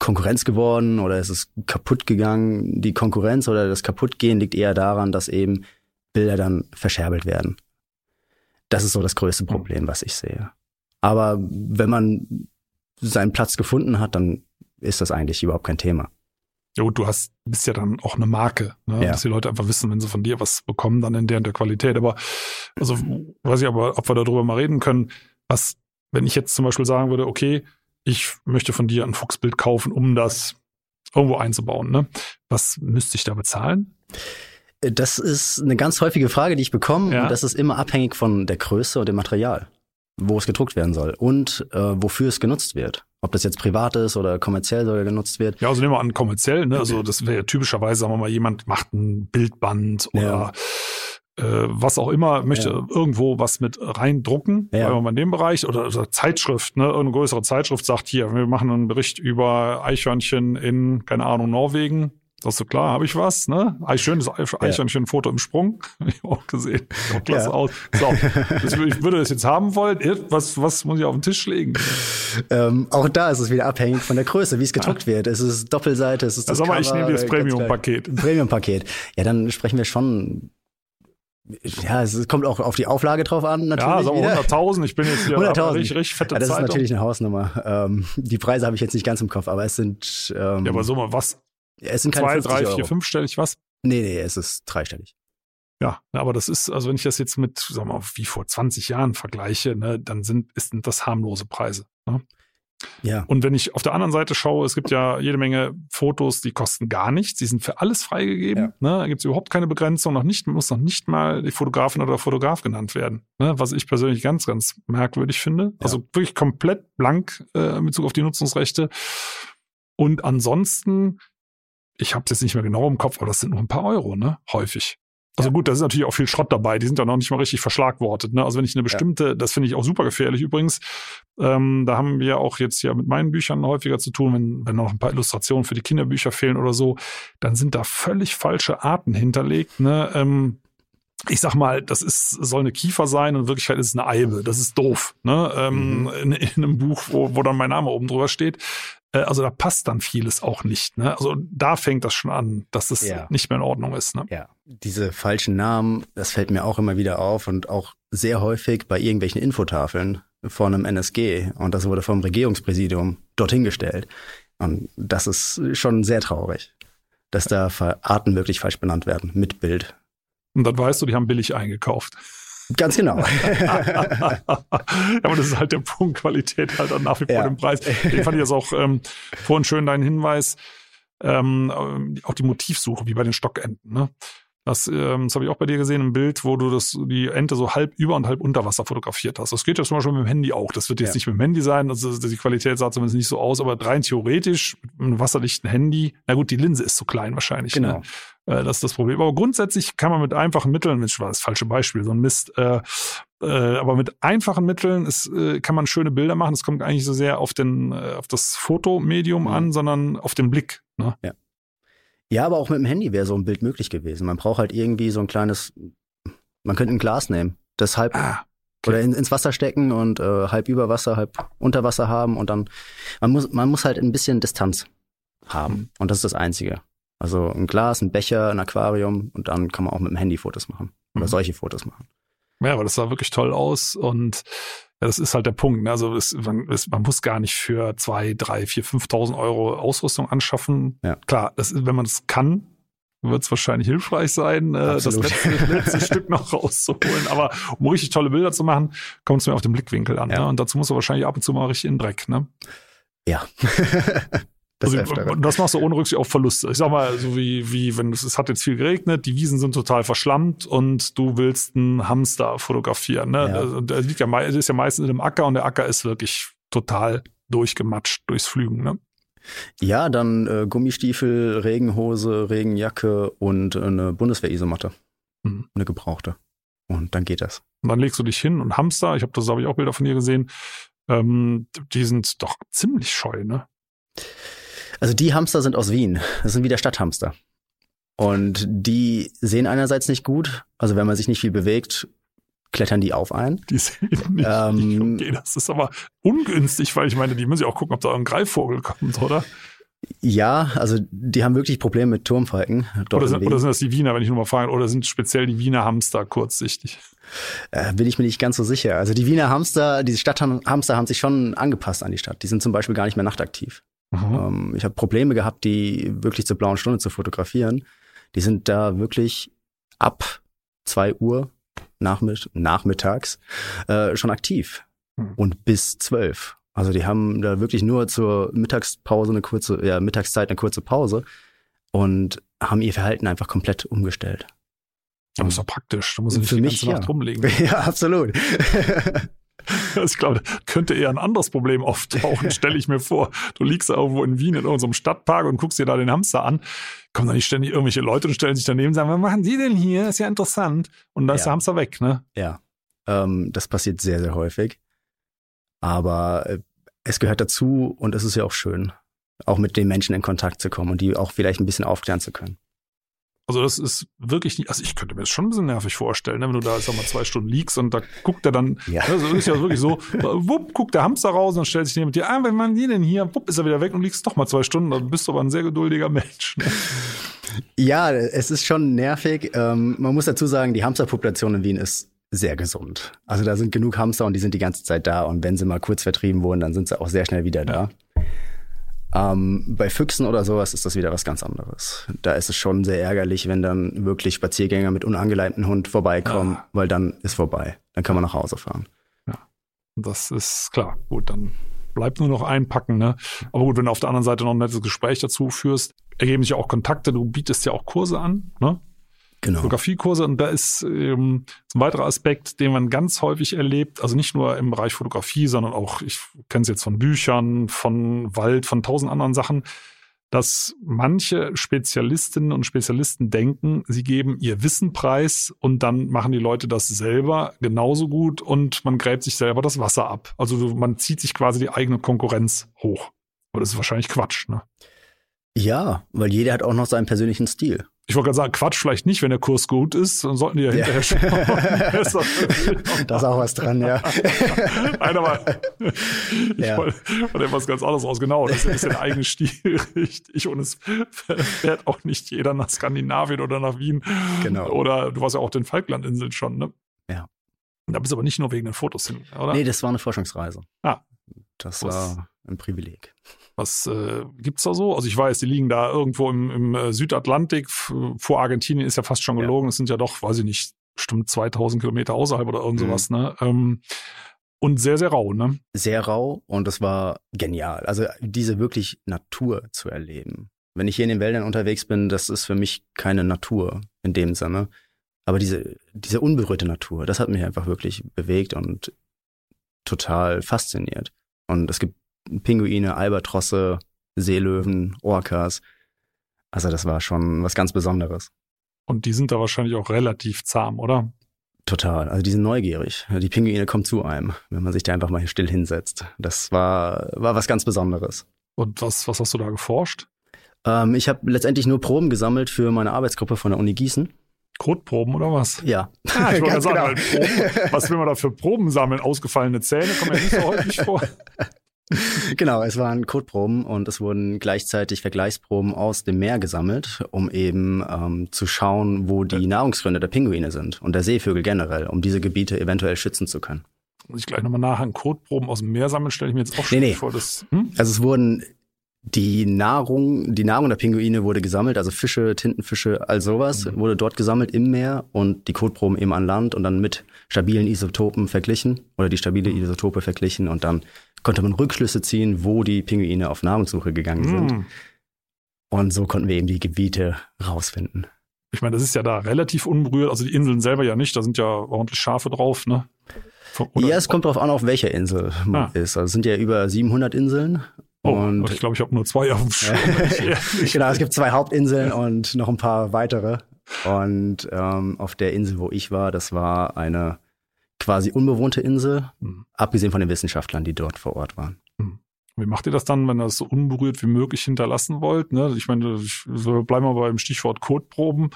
Konkurrenz geworden oder es ist kaputt gegangen. Die Konkurrenz oder das Kaputtgehen liegt eher daran, dass eben Bilder dann verscherbelt werden. Das ist so das größte Problem, was ich sehe. Aber wenn man seinen Platz gefunden hat, dann ist das eigentlich überhaupt kein Thema. Ja, gut, du hast, bist ja dann auch eine Marke, ne? ja. dass die Leute einfach wissen, wenn sie von dir was bekommen, dann in der und der Qualität. Aber, also, weiß ich aber, ob wir darüber mal reden können, was, wenn ich jetzt zum Beispiel sagen würde, okay, ich möchte von dir ein Fuchsbild kaufen, um das irgendwo einzubauen, ne? Was müsste ich da bezahlen? Das ist eine ganz häufige Frage, die ich bekomme. Ja. Und das ist immer abhängig von der Größe und dem Material, wo es gedruckt werden soll und äh, wofür es genutzt wird. Ob das jetzt privat ist oder kommerziell soll genutzt wird. Ja, also nehmen wir an, kommerziell, ne? Also das wäre ja typischerweise, sagen wir mal, jemand macht ein Bildband oder äh, was auch immer, möchte ja. irgendwo was mit reindrucken, ja. in dem Bereich oder, oder Zeitschrift, ne, irgendeine größere Zeitschrift sagt hier, wir machen einen Bericht über Eichhörnchen in, keine Ahnung, Norwegen. Das ist so klar, habe ich was, ne? Schönes Eichhörnchen-Foto im Sprung. Hab ich auch gesehen. Auch klasse ja. aus. So, das, ich würde das jetzt haben wollen. Was, was muss ich auf den Tisch legen? Ähm, auch da ist es wieder abhängig von der Größe, wie es gedruckt ja. wird. Es ist Doppelseite, es ist das. Also aber ich nehme das Premium-Paket. Premium-Paket. Ja, dann sprechen wir schon ja, es kommt auch auf die Auflage drauf an, natürlich. Ja, so 100.000. Ich bin jetzt hier 100.000. richtig, richtig fette ja, das Zeitung. ist natürlich eine Hausnummer. Ähm, die Preise habe ich jetzt nicht ganz im Kopf, aber es sind. Ähm, ja, aber so mal was? Es sind keine Zwei, drei, vier, fünfstellig was? Nee, nee, es ist dreistellig. Ja, aber das ist, also wenn ich das jetzt mit, sagen wir mal, wie vor 20 Jahren vergleiche, ne, dann sind, ist das harmlose Preise. Ne? Ja. Und wenn ich auf der anderen Seite schaue, es gibt ja jede Menge Fotos, die kosten gar nichts, die sind für alles freigegeben. Ja. Ne? Da gibt es überhaupt keine Begrenzung, noch nicht, muss noch nicht mal die Fotografin oder Fotograf genannt werden. Ne? Was ich persönlich ganz, ganz merkwürdig finde. Ja. Also wirklich komplett blank äh, in Bezug auf die Nutzungsrechte. Und ansonsten, ich habe es jetzt nicht mehr genau im Kopf, aber das sind nur ein paar Euro, ne? Häufig. Also gut, da ist natürlich auch viel Schrott dabei, die sind ja noch nicht mal richtig verschlagwortet. Ne? Also wenn ich eine bestimmte, ja. das finde ich auch super gefährlich übrigens, ähm, da haben wir auch jetzt ja mit meinen Büchern häufiger zu tun, wenn, wenn noch ein paar Illustrationen für die Kinderbücher fehlen oder so, dann sind da völlig falsche Arten hinterlegt. Ne? Ähm, ich sag mal, das ist, soll eine Kiefer sein und in Wirklichkeit ist es eine Eibe. Das ist doof. Ne? Ähm, mhm. in, in, einem Buch, wo, wo dann mein Name oben drüber steht. Äh, also da passt dann vieles auch nicht. Ne? Also da fängt das schon an, dass das ja. nicht mehr in Ordnung ist. Ne? Ja, diese falschen Namen, das fällt mir auch immer wieder auf und auch sehr häufig bei irgendwelchen Infotafeln von einem NSG. Und das wurde vom Regierungspräsidium dorthin gestellt. Und das ist schon sehr traurig, dass da Arten wirklich falsch benannt werden mit Bild. Und dann weißt du, die haben billig eingekauft. Ganz genau. ja, aber das ist halt der Punkt, Qualität halt dann nach wie vor ja. den Preis. Den fand ich jetzt auch ähm, vorhin schön deinen Hinweis, ähm, auch die Motivsuche, wie bei den Stockenten. Ne? Das, ähm, das habe ich auch bei dir gesehen im Bild, wo du das, die Ente so halb über und halb unter Wasser fotografiert hast. Das geht ja zum Beispiel mit dem Handy auch. Das wird jetzt ja. nicht mit dem Handy sein, also die Qualität sah zumindest nicht so aus, aber rein theoretisch mit einem wasserdichten Handy, na gut, die Linse ist zu klein wahrscheinlich. Ne? Genau. Ne? Äh, das ist das Problem. Aber grundsätzlich kann man mit einfachen Mitteln, das war das falsche Beispiel, so ein Mist, äh, äh, aber mit einfachen Mitteln ist, äh, kann man schöne Bilder machen. Es kommt eigentlich so sehr auf den, äh, auf das Fotomedium mhm. an, sondern auf den Blick. Ne? Ja. Ja, aber auch mit dem Handy wäre so ein Bild möglich gewesen. Man braucht halt irgendwie so ein kleines, man könnte ein Glas nehmen, das halb ah, okay. oder in, ins Wasser stecken und halb über Wasser, halb unter Wasser haben und dann, man muss, man muss halt ein bisschen Distanz haben mhm. und das ist das Einzige. Also ein Glas, ein Becher, ein Aquarium und dann kann man auch mit dem Handy Fotos machen oder mhm. solche Fotos machen. Ja, aber das sah wirklich toll aus und ja, das ist halt der Punkt. Ne? Also es, man, es, man muss gar nicht für zwei, drei, vier, 5.000 Euro Ausrüstung anschaffen. Ja. Klar, ist, wenn man es kann, wird es wahrscheinlich hilfreich sein, äh, das letzte, letzte Stück noch rauszuholen. Aber um richtig tolle Bilder zu machen, kommt es mir auf den Blickwinkel an. Ja. Ne? Und dazu muss er wahrscheinlich ab und zu mal richtig in den Dreck. Ne? Ja. Das, also, das machst du ohne Rücksicht auf Verluste. Ich sag mal, so wie, wie wenn es, es hat jetzt viel geregnet, die Wiesen sind total verschlammt und du willst einen Hamster fotografieren. Ne? Ja. Der, liegt ja, der ist ja meistens in einem Acker und der Acker ist wirklich total durchgematscht durchs Flügen. Ne? Ja, dann äh, Gummistiefel, Regenhose, Regenjacke und äh, eine Bundeswehr-Isomatte. Mhm. Eine gebrauchte. Und dann geht das. Und dann legst du dich hin und Hamster, ich habe das habe ich auch Bilder von dir gesehen, ähm, die sind doch ziemlich scheu, ne? Also die Hamster sind aus Wien. Das sind wieder Stadthamster. Und die sehen einerseits nicht gut. Also wenn man sich nicht viel bewegt, klettern die auf ein. Die sehen nicht. Ähm, okay, das ist aber ungünstig, weil ich meine, die müssen ja auch gucken, ob da ein Greifvogel kommt, oder? Ja, also die haben wirklich Probleme mit Turmfalken. Oder sind, oder sind, das die Wiener, wenn ich nur mal frage, oder sind speziell die Wiener Hamster kurzsichtig? Äh, bin ich mir nicht ganz so sicher. Also die Wiener Hamster, diese Stadthamster haben sich schon angepasst an die Stadt. Die sind zum Beispiel gar nicht mehr nachtaktiv. Ähm, ich habe Probleme gehabt, die wirklich zur blauen Stunde zu fotografieren. Die sind da wirklich ab zwei Uhr nachmitt nachmittags äh, schon aktiv mhm. und bis zwölf. Also die haben da wirklich nur zur Mittagspause eine kurze, ja, Mittagszeit eine kurze Pause und haben ihr Verhalten einfach komplett umgestellt. Aber ist doch praktisch. Du musst nicht Für die mich, ganze Nacht ja. rumlegen. Ja, absolut. ich glaube, könnte eher ein anderes Problem auftauchen, stelle ich mir vor. Du liegst irgendwo in Wien in irgendeinem Stadtpark und guckst dir da den Hamster an. Kommen da nicht ständig irgendwelche Leute und stellen sich daneben und sagen, was machen die denn hier? Ist ja interessant. Und dann ja. ist der Hamster weg, ne? Ja. Ähm, das passiert sehr, sehr häufig. Aber äh, es gehört dazu und es ist ja auch schön, auch mit den Menschen in Kontakt zu kommen und die auch vielleicht ein bisschen aufklären zu können. Also das ist wirklich nicht, also ich könnte mir das schon ein bisschen nervig vorstellen, ne? wenn du da sag mal zwei Stunden liegst und da guckt er dann, ja. also ist ja wirklich so, wupp, guckt der Hamster raus und stellt sich neben dir, ah, wenn man die denn hier, wupp, ist er wieder weg und liegst doch mal zwei Stunden, dann bist du aber ein sehr geduldiger Mensch. Ne? Ja, es ist schon nervig. Ähm, man muss dazu sagen, die Hamsterpopulation in Wien ist sehr gesund. Also da sind genug Hamster und die sind die ganze Zeit da und wenn sie mal kurz vertrieben wurden, dann sind sie auch sehr schnell wieder da. Ähm, bei Füchsen oder sowas ist das wieder was ganz anderes. Da ist es schon sehr ärgerlich, wenn dann wirklich Spaziergänger mit unangeleimten Hund vorbeikommen, ja. weil dann ist vorbei. Dann kann man nach Hause fahren. Ja, das ist klar. Gut, dann bleibt nur noch einpacken. Ne? Aber gut, wenn du auf der anderen Seite noch ein nettes Gespräch dazu führst, ergeben sich ja auch Kontakte. Du bietest ja auch Kurse an. Ne? Genau. Fotografiekurse und da ist ähm, ein weiterer Aspekt, den man ganz häufig erlebt, also nicht nur im Bereich Fotografie, sondern auch, ich kenne es jetzt von Büchern, von Wald, von tausend anderen Sachen, dass manche Spezialistinnen und Spezialisten denken, sie geben ihr Wissen preis und dann machen die Leute das selber genauso gut und man gräbt sich selber das Wasser ab. Also man zieht sich quasi die eigene Konkurrenz hoch. Aber das ist wahrscheinlich Quatsch, ne? Ja, weil jeder hat auch noch seinen persönlichen Stil. Ich wollte gerade sagen, Quatsch vielleicht nicht, wenn der Kurs gut ist, dann sollten die ja hinterher ja. schauen. da ist auch was dran, ja. Nein, aber ich ja. wollte etwas ganz anderes raus. Genau, das ist der eigene Stil richtig und es fährt auch nicht jeder nach Skandinavien oder nach Wien. Genau. Oder du warst ja auch den Falklandinseln schon, ne? Ja. Da bist du aber nicht nur wegen den Fotos hin, oder? Nee, das war eine Forschungsreise. Ah. Das was? war ein Privileg. Was äh, gibt's da so? Also ich weiß, die liegen da irgendwo im, im äh, Südatlantik. Vor Argentinien ist ja fast schon gelogen. Es sind ja doch, weiß ich nicht, bestimmt 2000 Kilometer außerhalb oder irgend mhm. sowas. Mhm. Ne? Ähm, und sehr, sehr rau, ne? Sehr rau und es war genial. Also diese wirklich Natur zu erleben. Wenn ich hier in den Wäldern unterwegs bin, das ist für mich keine Natur in dem Sinne. Aber diese, diese unberührte Natur, das hat mich einfach wirklich bewegt und total fasziniert. Und es gibt Pinguine, Albatrosse, Seelöwen, Orcas. Also das war schon was ganz Besonderes. Und die sind da wahrscheinlich auch relativ zahm, oder? Total. Also die sind neugierig. Die Pinguine kommen zu einem, wenn man sich da einfach mal still hinsetzt. Das war, war was ganz Besonderes. Und was, was hast du da geforscht? Ähm, ich habe letztendlich nur Proben gesammelt für meine Arbeitsgruppe von der Uni Gießen. Kotproben oder was? Ja. Ah, ich wollte sagen, genau. halt Proben, was will man da für Proben sammeln? Ausgefallene Zähne kommen ja nicht so häufig vor. genau, es waren Kotproben und es wurden gleichzeitig Vergleichsproben aus dem Meer gesammelt, um eben ähm, zu schauen, wo die Nahrungsgründe der Pinguine sind und der Seevögel generell, um diese Gebiete eventuell schützen zu können. Muss ich gleich nochmal nachhaken. Kotproben aus dem Meer sammeln, stelle ich mir jetzt auch nee, nee. vor. Das, hm? Also es wurden die Nahrung, die Nahrung der Pinguine wurde gesammelt, also Fische, Tintenfische, all sowas mhm. wurde dort gesammelt im Meer und die Kotproben eben an Land und dann mit stabilen Isotopen verglichen oder die stabile mhm. Isotope verglichen und dann konnte man Rückschlüsse ziehen, wo die Pinguine auf Nahrungssuche gegangen sind. Mhm. Und so konnten wir eben die Gebiete rausfinden. Ich meine, das ist ja da relativ unberührt, also die Inseln selber ja nicht, da sind ja ordentlich Schafe drauf, ne? Oder ja, es kommt darauf an, auf welcher Insel man ah. ist. Also es sind ja über 700 Inseln Oh, und ich glaube, ich habe nur zwei auf dem Schirm. genau, es gibt zwei Hauptinseln und noch ein paar weitere. Und ähm, auf der Insel, wo ich war, das war eine quasi unbewohnte Insel, mhm. abgesehen von den Wissenschaftlern, die dort vor Ort waren. Mhm. Wie macht ihr das dann, wenn ihr das so unberührt wie möglich hinterlassen wollt? Ne? Ich meine, ich, so bleiben wir beim Stichwort Codeproben.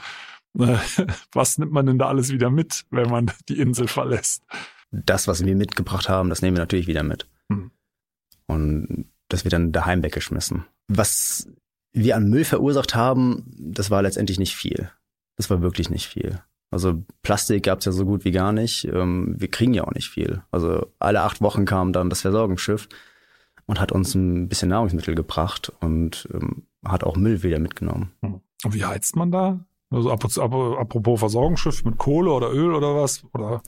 Was nimmt man denn da alles wieder mit, wenn man die Insel verlässt? Das, was wir mitgebracht haben, das nehmen wir natürlich wieder mit. Mhm. Und das wird dann daheim weggeschmissen. Was wir an Müll verursacht haben, das war letztendlich nicht viel. Das war wirklich nicht viel. Also Plastik gab es ja so gut wie gar nicht. Ähm, wir kriegen ja auch nicht viel. Also alle acht Wochen kam dann das Versorgungsschiff und hat uns ein bisschen Nahrungsmittel gebracht und ähm, hat auch Müll wieder mitgenommen. Hm. Und wie heizt man da? Also apropos Versorgungsschiff mit Kohle oder Öl oder was? Oder?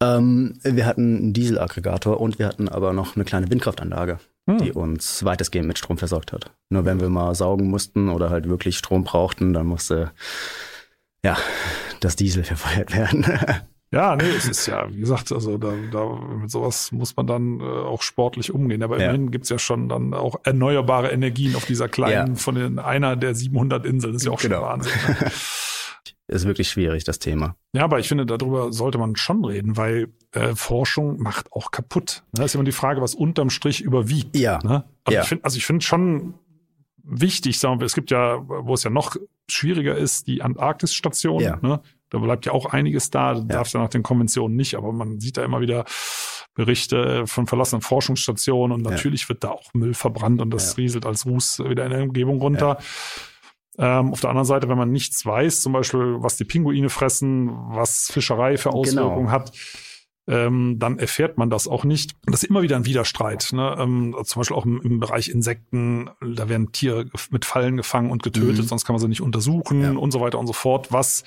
Ähm, wir hatten einen Dieselaggregator und wir hatten aber noch eine kleine Windkraftanlage hm. die uns weitestgehend mit Strom versorgt hat. Nur wenn wir mal saugen mussten oder halt wirklich Strom brauchten, dann musste ja das Diesel verfeuert werden. Ja, nee, es ist ja, wie gesagt, also da, da mit sowas muss man dann äh, auch sportlich umgehen. Aber Ja. immerhin gibt's ja schon dann auch erneuerbare Energien auf dieser kleinen, Ja. von den, einer der 700 Inseln. Das ist ja auch Genau. schon Wahnsinn. Ne? Ist wirklich schwierig, das Thema. Ja, aber ich finde, darüber sollte man schon reden, weil äh, Forschung macht auch kaputt. Da ist immer die Frage, was unterm Strich überwiegt. Ja. Ne? Also Ja. ich finde, also ich finde schon wichtig, sagen wir, es gibt ja, wo es ja noch schwieriger ist, die Antarktisstation. Ja. Ne? Da bleibt ja auch einiges da, ja. darf ja nach den Konventionen nicht, aber man sieht da immer wieder Berichte von verlassenen Forschungsstationen und natürlich wird da auch Müll verbrannt und das Ja. rieselt als Ruß wieder in der Umgebung runter. Ähm, auf der anderen Seite, wenn man nichts weiß, zum Beispiel, was die Pinguine fressen, was Fischerei für Auswirkungen Genau. hat, ähm, dann erfährt man das auch nicht. Das ist immer wieder ein Widerstreit. Ne? Ähm, zum Beispiel auch im, im Bereich Insekten, da werden Tiere mit Fallen gefangen und getötet, Mhm. sonst kann man sie nicht untersuchen Ja. und so weiter und so fort. Was,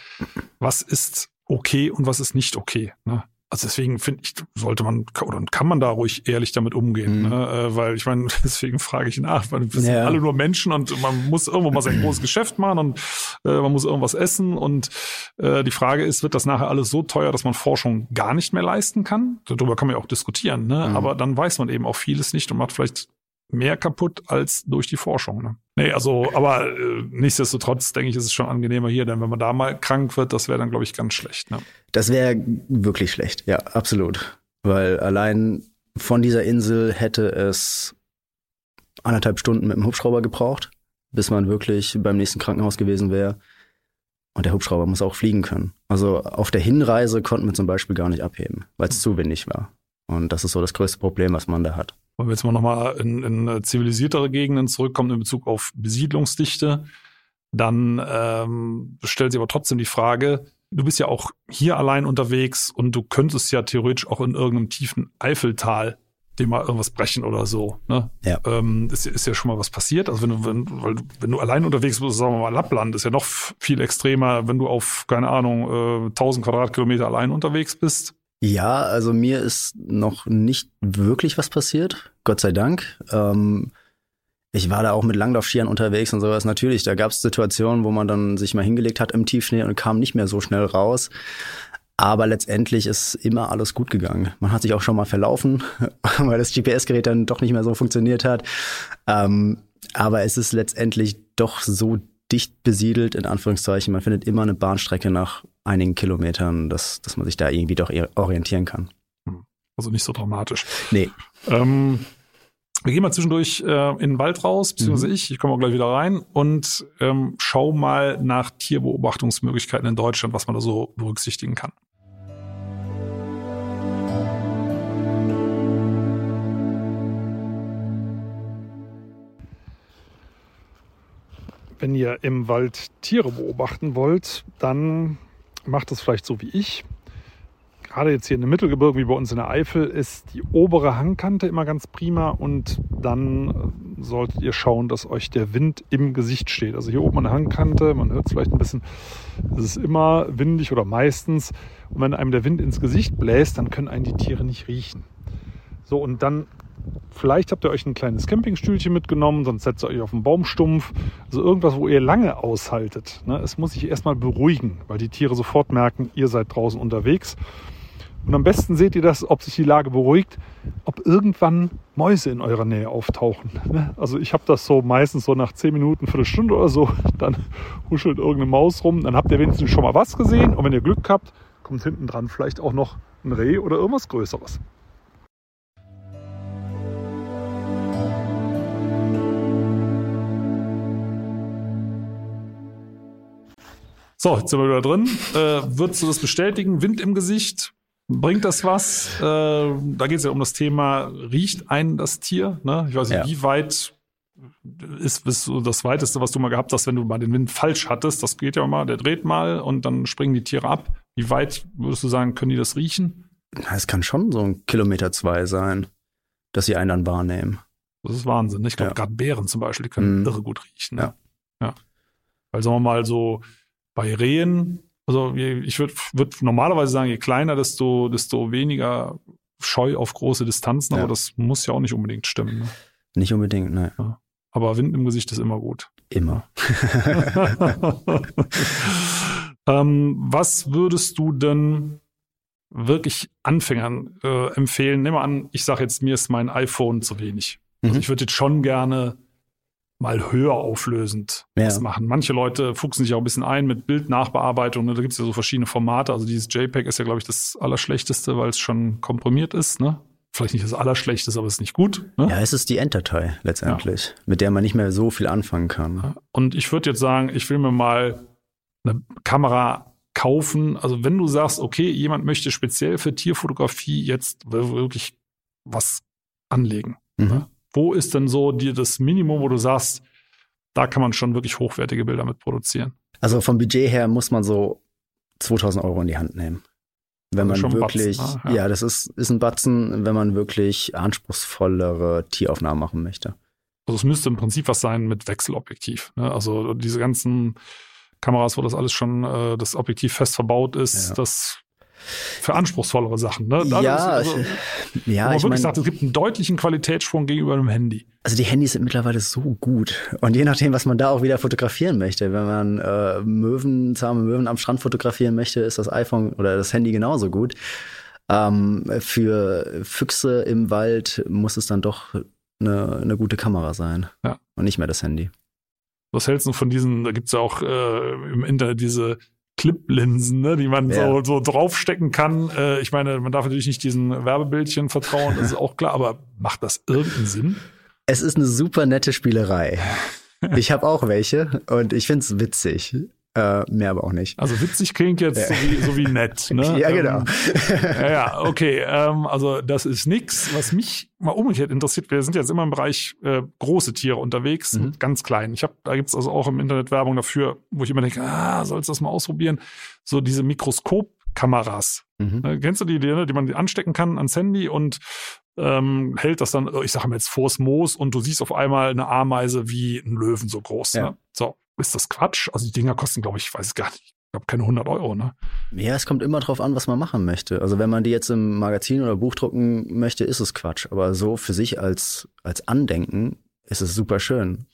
was ist okay und was ist nicht okay? Ne? Also deswegen finde ich, sollte man oder kann man da ruhig ehrlich damit umgehen, Mhm. ne? äh, weil ich meine, deswegen frage ich nach, weil wir sind Ja. alle nur Menschen und man muss irgendwo mal sein großes Geschäft machen und äh, man muss irgendwas essen und äh, die Frage ist, wird das nachher alles so teuer, dass man Forschung gar nicht mehr leisten kann? Darüber kann man ja auch diskutieren, ne? Mhm. aber dann weiß man eben auch vieles nicht und macht vielleicht mehr kaputt als durch die Forschung. Ne? Nee, also, aber äh, nichtsdestotrotz denke ich, ist es schon angenehmer hier, denn wenn man da mal krank wird, das wäre dann, glaube ich, ganz schlecht. Ne? Das wäre wirklich schlecht, ja, absolut. Weil allein von dieser Insel hätte es anderthalb Stunden mit dem Hubschrauber gebraucht, bis man wirklich beim nächsten Krankenhaus gewesen wäre. Und der Hubschrauber muss auch fliegen können. Also auf der Hinreise konnten wir zum Beispiel gar nicht abheben, weil es zu windig war. Und das ist so das größte Problem, was man da hat. Wenn wir jetzt mal nochmal in, in zivilisiertere Gegenden zurückkommen in Bezug auf Besiedlungsdichte, dann ähm, stellt sich aber trotzdem die Frage, du bist ja auch hier allein unterwegs und du könntest ja theoretisch auch in irgendeinem tiefen Eifeltal dir mal irgendwas brechen oder so. Ne? Ja. Ähm, ist, ist ja schon mal was passiert. Also wenn du, wenn, weil du, wenn du allein unterwegs bist, sagen wir mal Lappland, ist ja noch viel extremer, wenn du auf, keine Ahnung, äh, 1000 Quadratkilometer allein unterwegs bist. Ja, also mir ist noch nicht wirklich was passiert, Gott sei Dank. Ähm, ich war da auch mit Langlaufskiern unterwegs und sowas. Natürlich, da gab es Situationen, wo man dann sich mal hingelegt hat im Tiefschnee und kam nicht mehr so schnell raus. Aber letztendlich ist immer alles gut gegangen. Man hat sich auch schon mal verlaufen, weil das GPS-Gerät dann doch nicht mehr so funktioniert hat. Ähm, aber es ist letztendlich doch so dicht besiedelt, in Anführungszeichen. Man findet immer eine Bahnstrecke nach einigen Kilometern, dass, dass man sich da irgendwie doch orientieren kann. Also nicht so dramatisch. Nee. Ähm, wir gehen mal zwischendurch äh, in den Wald raus, beziehungsweise Mhm. ich, ich komme auch gleich wieder rein und ähm, schau mal nach Tierbeobachtungsmöglichkeiten in Deutschland, was man da so berücksichtigen kann. Wenn ihr im Wald Tiere beobachten wollt, dann macht es vielleicht so wie ich gerade jetzt hier in den Mittelgebirgen wie bei uns in der Eifel ist die obere Hangkante immer ganz prima und dann äh, solltet ihr schauen, dass euch der Wind im Gesicht steht. Also hier oben an der Hangkante, man hört es vielleicht ein bisschen, es ist immer windig oder meistens und wenn einem der Wind ins Gesicht bläst, dann können einen die Tiere nicht riechen. So und dann Vielleicht habt ihr euch ein kleines Campingstühlchen mitgenommen, sonst setzt ihr euch auf einen Baumstumpf. Also irgendwas, wo ihr lange aushaltet. Ne? Es muss sich erstmal beruhigen, weil die Tiere sofort merken, ihr seid draußen unterwegs. Und am besten seht ihr das, ob sich die Lage beruhigt, ob irgendwann Mäuse in eurer Nähe auftauchen. ne? Also ich habe das so meistens so nach 10 Minuten, Viertelstunde oder so, dann huschelt irgendeine Maus rum, dann habt ihr wenigstens schon mal was gesehen und wenn ihr Glück habt, kommt hinten dran vielleicht auch noch ein Reh oder irgendwas Größeres. So, jetzt sind wir wieder drin. Äh, würdest du das bestätigen? Wind im Gesicht? Bringt das was? Äh, da geht es ja um das Thema, riecht einen das Tier? Ne? Ich weiß nicht, Ja. wie weit ist, ist das Weiteste, was du mal gehabt hast, wenn du mal den Wind falsch hattest? Das geht ja mal, der dreht mal und dann springen die Tiere ab. Wie weit würdest du sagen, können die das riechen? Es kann schon so ein Kilometer zwei sein, dass sie einen dann wahrnehmen. Das ist Wahnsinn. Ich glaube, Ja. gerade Bären zum Beispiel, die können Mhm. irre gut riechen. Ne? Ja. ja. Weil sagen wir mal so, bei Rehen, also ich würde würd normalerweise sagen, je kleiner, desto, desto weniger Scheu auf große Distanzen, Ja. aber das muss ja auch nicht unbedingt stimmen. Ne? Nicht unbedingt, ne. Aber Wind im Gesicht ist immer gut. Immer. ähm, was würdest du denn wirklich Anfängern äh, empfehlen. Nimm mal an, ich sage jetzt, mir ist mein iPhone zu wenig. Also Mhm. ich würde jetzt schon gerne mal höher auflösend Ja. das machen. Manche Leute fuchsen sich auch ein bisschen ein mit Bildnachbearbeitung. Ne? Da gibt es ja so verschiedene Formate. Also dieses JPEG ist ja, glaube ich, das Allerschlechteste, weil es schon komprimiert ist. Ne? Vielleicht nicht das Allerschlechteste, aber es ist nicht gut. Ne? Ja, es ist die Enddatei letztendlich, mit der man nicht mehr so viel anfangen kann. Und ich würde jetzt sagen, ich will mir mal eine Kamera kaufen. Also wenn du sagst, okay, jemand möchte speziell für Tierfotografie jetzt wirklich was anlegen. Mhm. Wo ist denn so dir das Minimum, wo du sagst, da kann man schon wirklich hochwertige Bilder mit produzieren? Also vom Budget her muss man so 2000 Euro in die Hand nehmen. Wenn Also man wirklich, Batzen, ah, ja. ja. das ist, ist ein Batzen, wenn man wirklich anspruchsvollere Tieraufnahmen machen möchte. Also es müsste im Prinzip was sein mit Wechselobjektiv. Ne? Also diese ganzen Kameras, wo das alles schon, äh, das Objektiv fest verbaut ist, Ja. das für anspruchsvollere Sachen. Ne? Da ja, also, ich- ja, wo man ich wirklich sagt, es gibt einen deutlichen Qualitätssprung gegenüber einem Handy. also die Handys sind mittlerweile so gut. Und je nachdem, was man da auch wieder fotografieren möchte, wenn man äh, Möwen, zahme Möwen am Strand fotografieren möchte, ist das iPhone oder das Handy genauso gut. Ähm, für Füchse im Wald muss es dann doch eine, eine gute Kamera sein. Ja. Und nicht mehr das Handy. Was hältst du von diesen, da gibt's ja auch äh, im Internet diese Clip-Linsen, ne, die man Ja. so, so draufstecken kann. Äh, ich meine, man darf natürlich nicht diesen Werbebildchen vertrauen, das ist auch klar, aber macht das irgendeinen Sinn? Es ist eine super nette Spielerei. Ich habe auch welche und ich find's witzig. Äh, mehr aber auch nicht. Also witzig klingt jetzt so, wie, so wie nett. Ne? Ja, genau. Ähm, ja, okay. Ähm, also das ist nix. Was mich mal umgekehrt interessiert, wir sind jetzt immer im Bereich äh, große Tiere unterwegs, Mhm. ganz kleinen. Ich habe, da gibt's also auch im Internet Werbung dafür, wo ich immer denke, ah, sollst du das mal ausprobieren? So diese Mikroskopkameras. Mhm. Äh, kennst du die, die, ne, die man anstecken kann ans Handy und ähm, hält das dann, ich sage mal jetzt vors Moos und du siehst auf einmal eine Ameise wie ein Löwen so groß. Ja. Ne? So, ist das Quatsch? Also die Dinger kosten, glaube ich, ich weiß es gar nicht, ich glaube keine 100 Euro, ne? Ja, es kommt immer drauf an, was man machen möchte. Also wenn man die jetzt im Magazin oder Buch drucken möchte, ist es Quatsch. Aber so für sich als, als Andenken ist es super schön.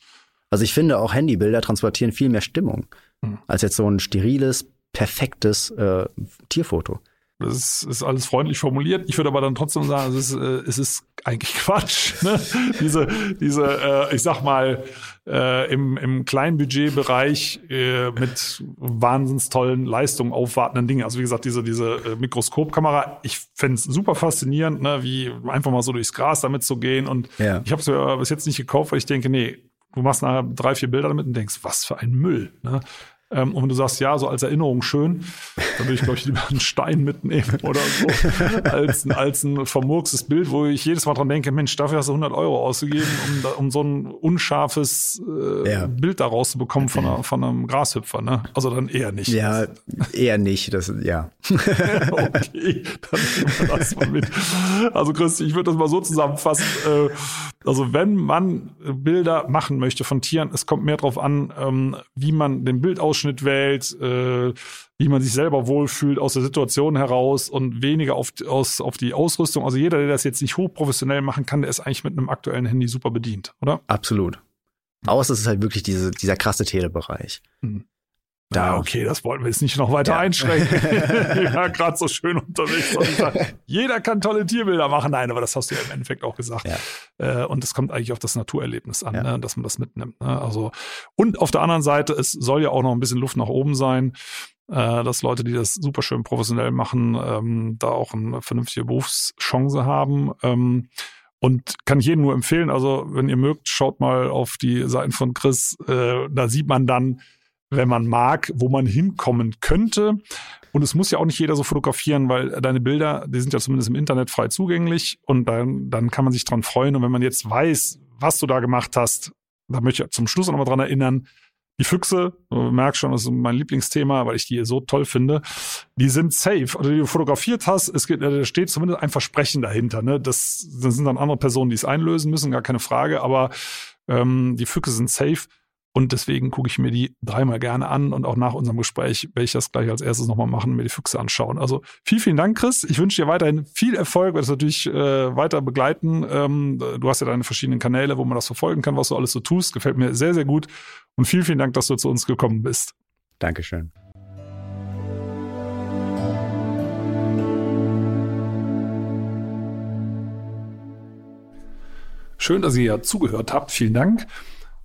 Also ich finde auch Handybilder transportieren viel mehr Stimmung Hm. als jetzt so ein steriles, perfektes äh, Tierfoto. Das ist, alles freundlich formuliert. Ich würde aber dann trotzdem sagen, es ist, äh, es ist eigentlich Quatsch. Ne? diese, diese, äh, ich sag mal, äh, im, im Kleinbudgetbereich äh, mit wahnsinns tollen Leistungen aufwartenden Dingen. Also wie gesagt, diese, diese äh, Mikroskopkamera, ich fänd's super faszinierend, ne? wie einfach mal so durchs Gras damit zu gehen. Und Ja. ich habe es mir bis jetzt nicht gekauft, weil ich denke, nee, du machst nachher drei, vier Bilder damit und denkst, was für ein Müll. Ne? Ähm, und wenn du sagst, ja, so als Erinnerung schön, dann würde ich, glaube ich, lieber einen Stein mitnehmen oder so, als, ein- als ein vermurkstes Bild, wo ich jedes Mal dran denke, Mensch, dafür hast du 100 Euro ausgegeben, um, um so ein unscharfes äh, Ja. Bild da rauszubekommen von, einer, von einem Grashüpfer. Ne? Also dann eher nicht. Ja, eher nicht. Das, ja. okay, dann nehmen wir das mal mit. Also Christi, ich würde das mal so zusammenfassen. Äh, also wenn man Bilder machen möchte von Tieren, es kommt mehr darauf an, ähm, wie man den Bildausschnitt wählt, äh, wie man sich selber wohlfühlt aus der Situation heraus und weniger auf, aus, auf die Ausrüstung. Also jeder, der das jetzt nicht hochprofessionell machen kann, der ist eigentlich mit einem aktuellen Handy super bedient, oder? Absolut. Außer es ist halt wirklich diese, dieser krasse Telebereich. Da- Ja, okay, das wollen wir jetzt nicht noch weiter Ja. einschränken. ja, gerade so schön unterwegs. Sag, jeder kann tolle Tierbilder machen. Nein, aber das hast du ja im Endeffekt auch gesagt. Ja. Äh, und es kommt eigentlich auf das Naturerlebnis an, Ja. ne, dass man das mitnimmt. Ne? Also, und auf der anderen Seite, es soll ja auch noch ein bisschen Luft nach oben sein, äh, dass Leute, die das super schön professionell machen, ähm, da auch eine vernünftige Berufschance haben. Ähm, und kann ich jedem nur empfehlen, also wenn ihr mögt, schaut mal auf die Seiten von Chris. Äh, da sieht man dann, wenn man mag, wo man hinkommen könnte. Und es muss ja auch nicht jeder so fotografieren, weil deine Bilder, die sind ja zumindest im Internet frei zugänglich und dann, dann kann man sich dran freuen. Und wenn man jetzt weiß, was du da gemacht hast, da möchte ich zum Schluss auch nochmal dran erinnern, die Füchse, du merkst schon, das ist mein Lieblingsthema, weil ich die so toll finde. Die sind safe. Oder die du fotografiert hast, es geht, da steht zumindest ein Versprechen dahinter. Ne? Das, das sind dann andere Personen, die es einlösen müssen, gar keine Frage. Aber ähm, die Füchse sind safe. Und deswegen gucke ich mir die dreimal gerne an und auch nach unserem Gespräch werde ich das gleich als erstes nochmal machen und mir die Füchse anschauen. Also vielen, vielen Dank, Chris. Ich wünsche dir weiterhin viel Erfolg, werde es natürlich äh, weiter begleiten. Ähm, du hast ja deine verschiedenen Kanäle, wo man das verfolgen kann, was du alles so tust. Gefällt mir sehr, sehr gut. Und vielen, vielen Dank, dass du zu uns gekommen bist. Dankeschön. Schön, dass ihr ja zugehört habt. Vielen Dank.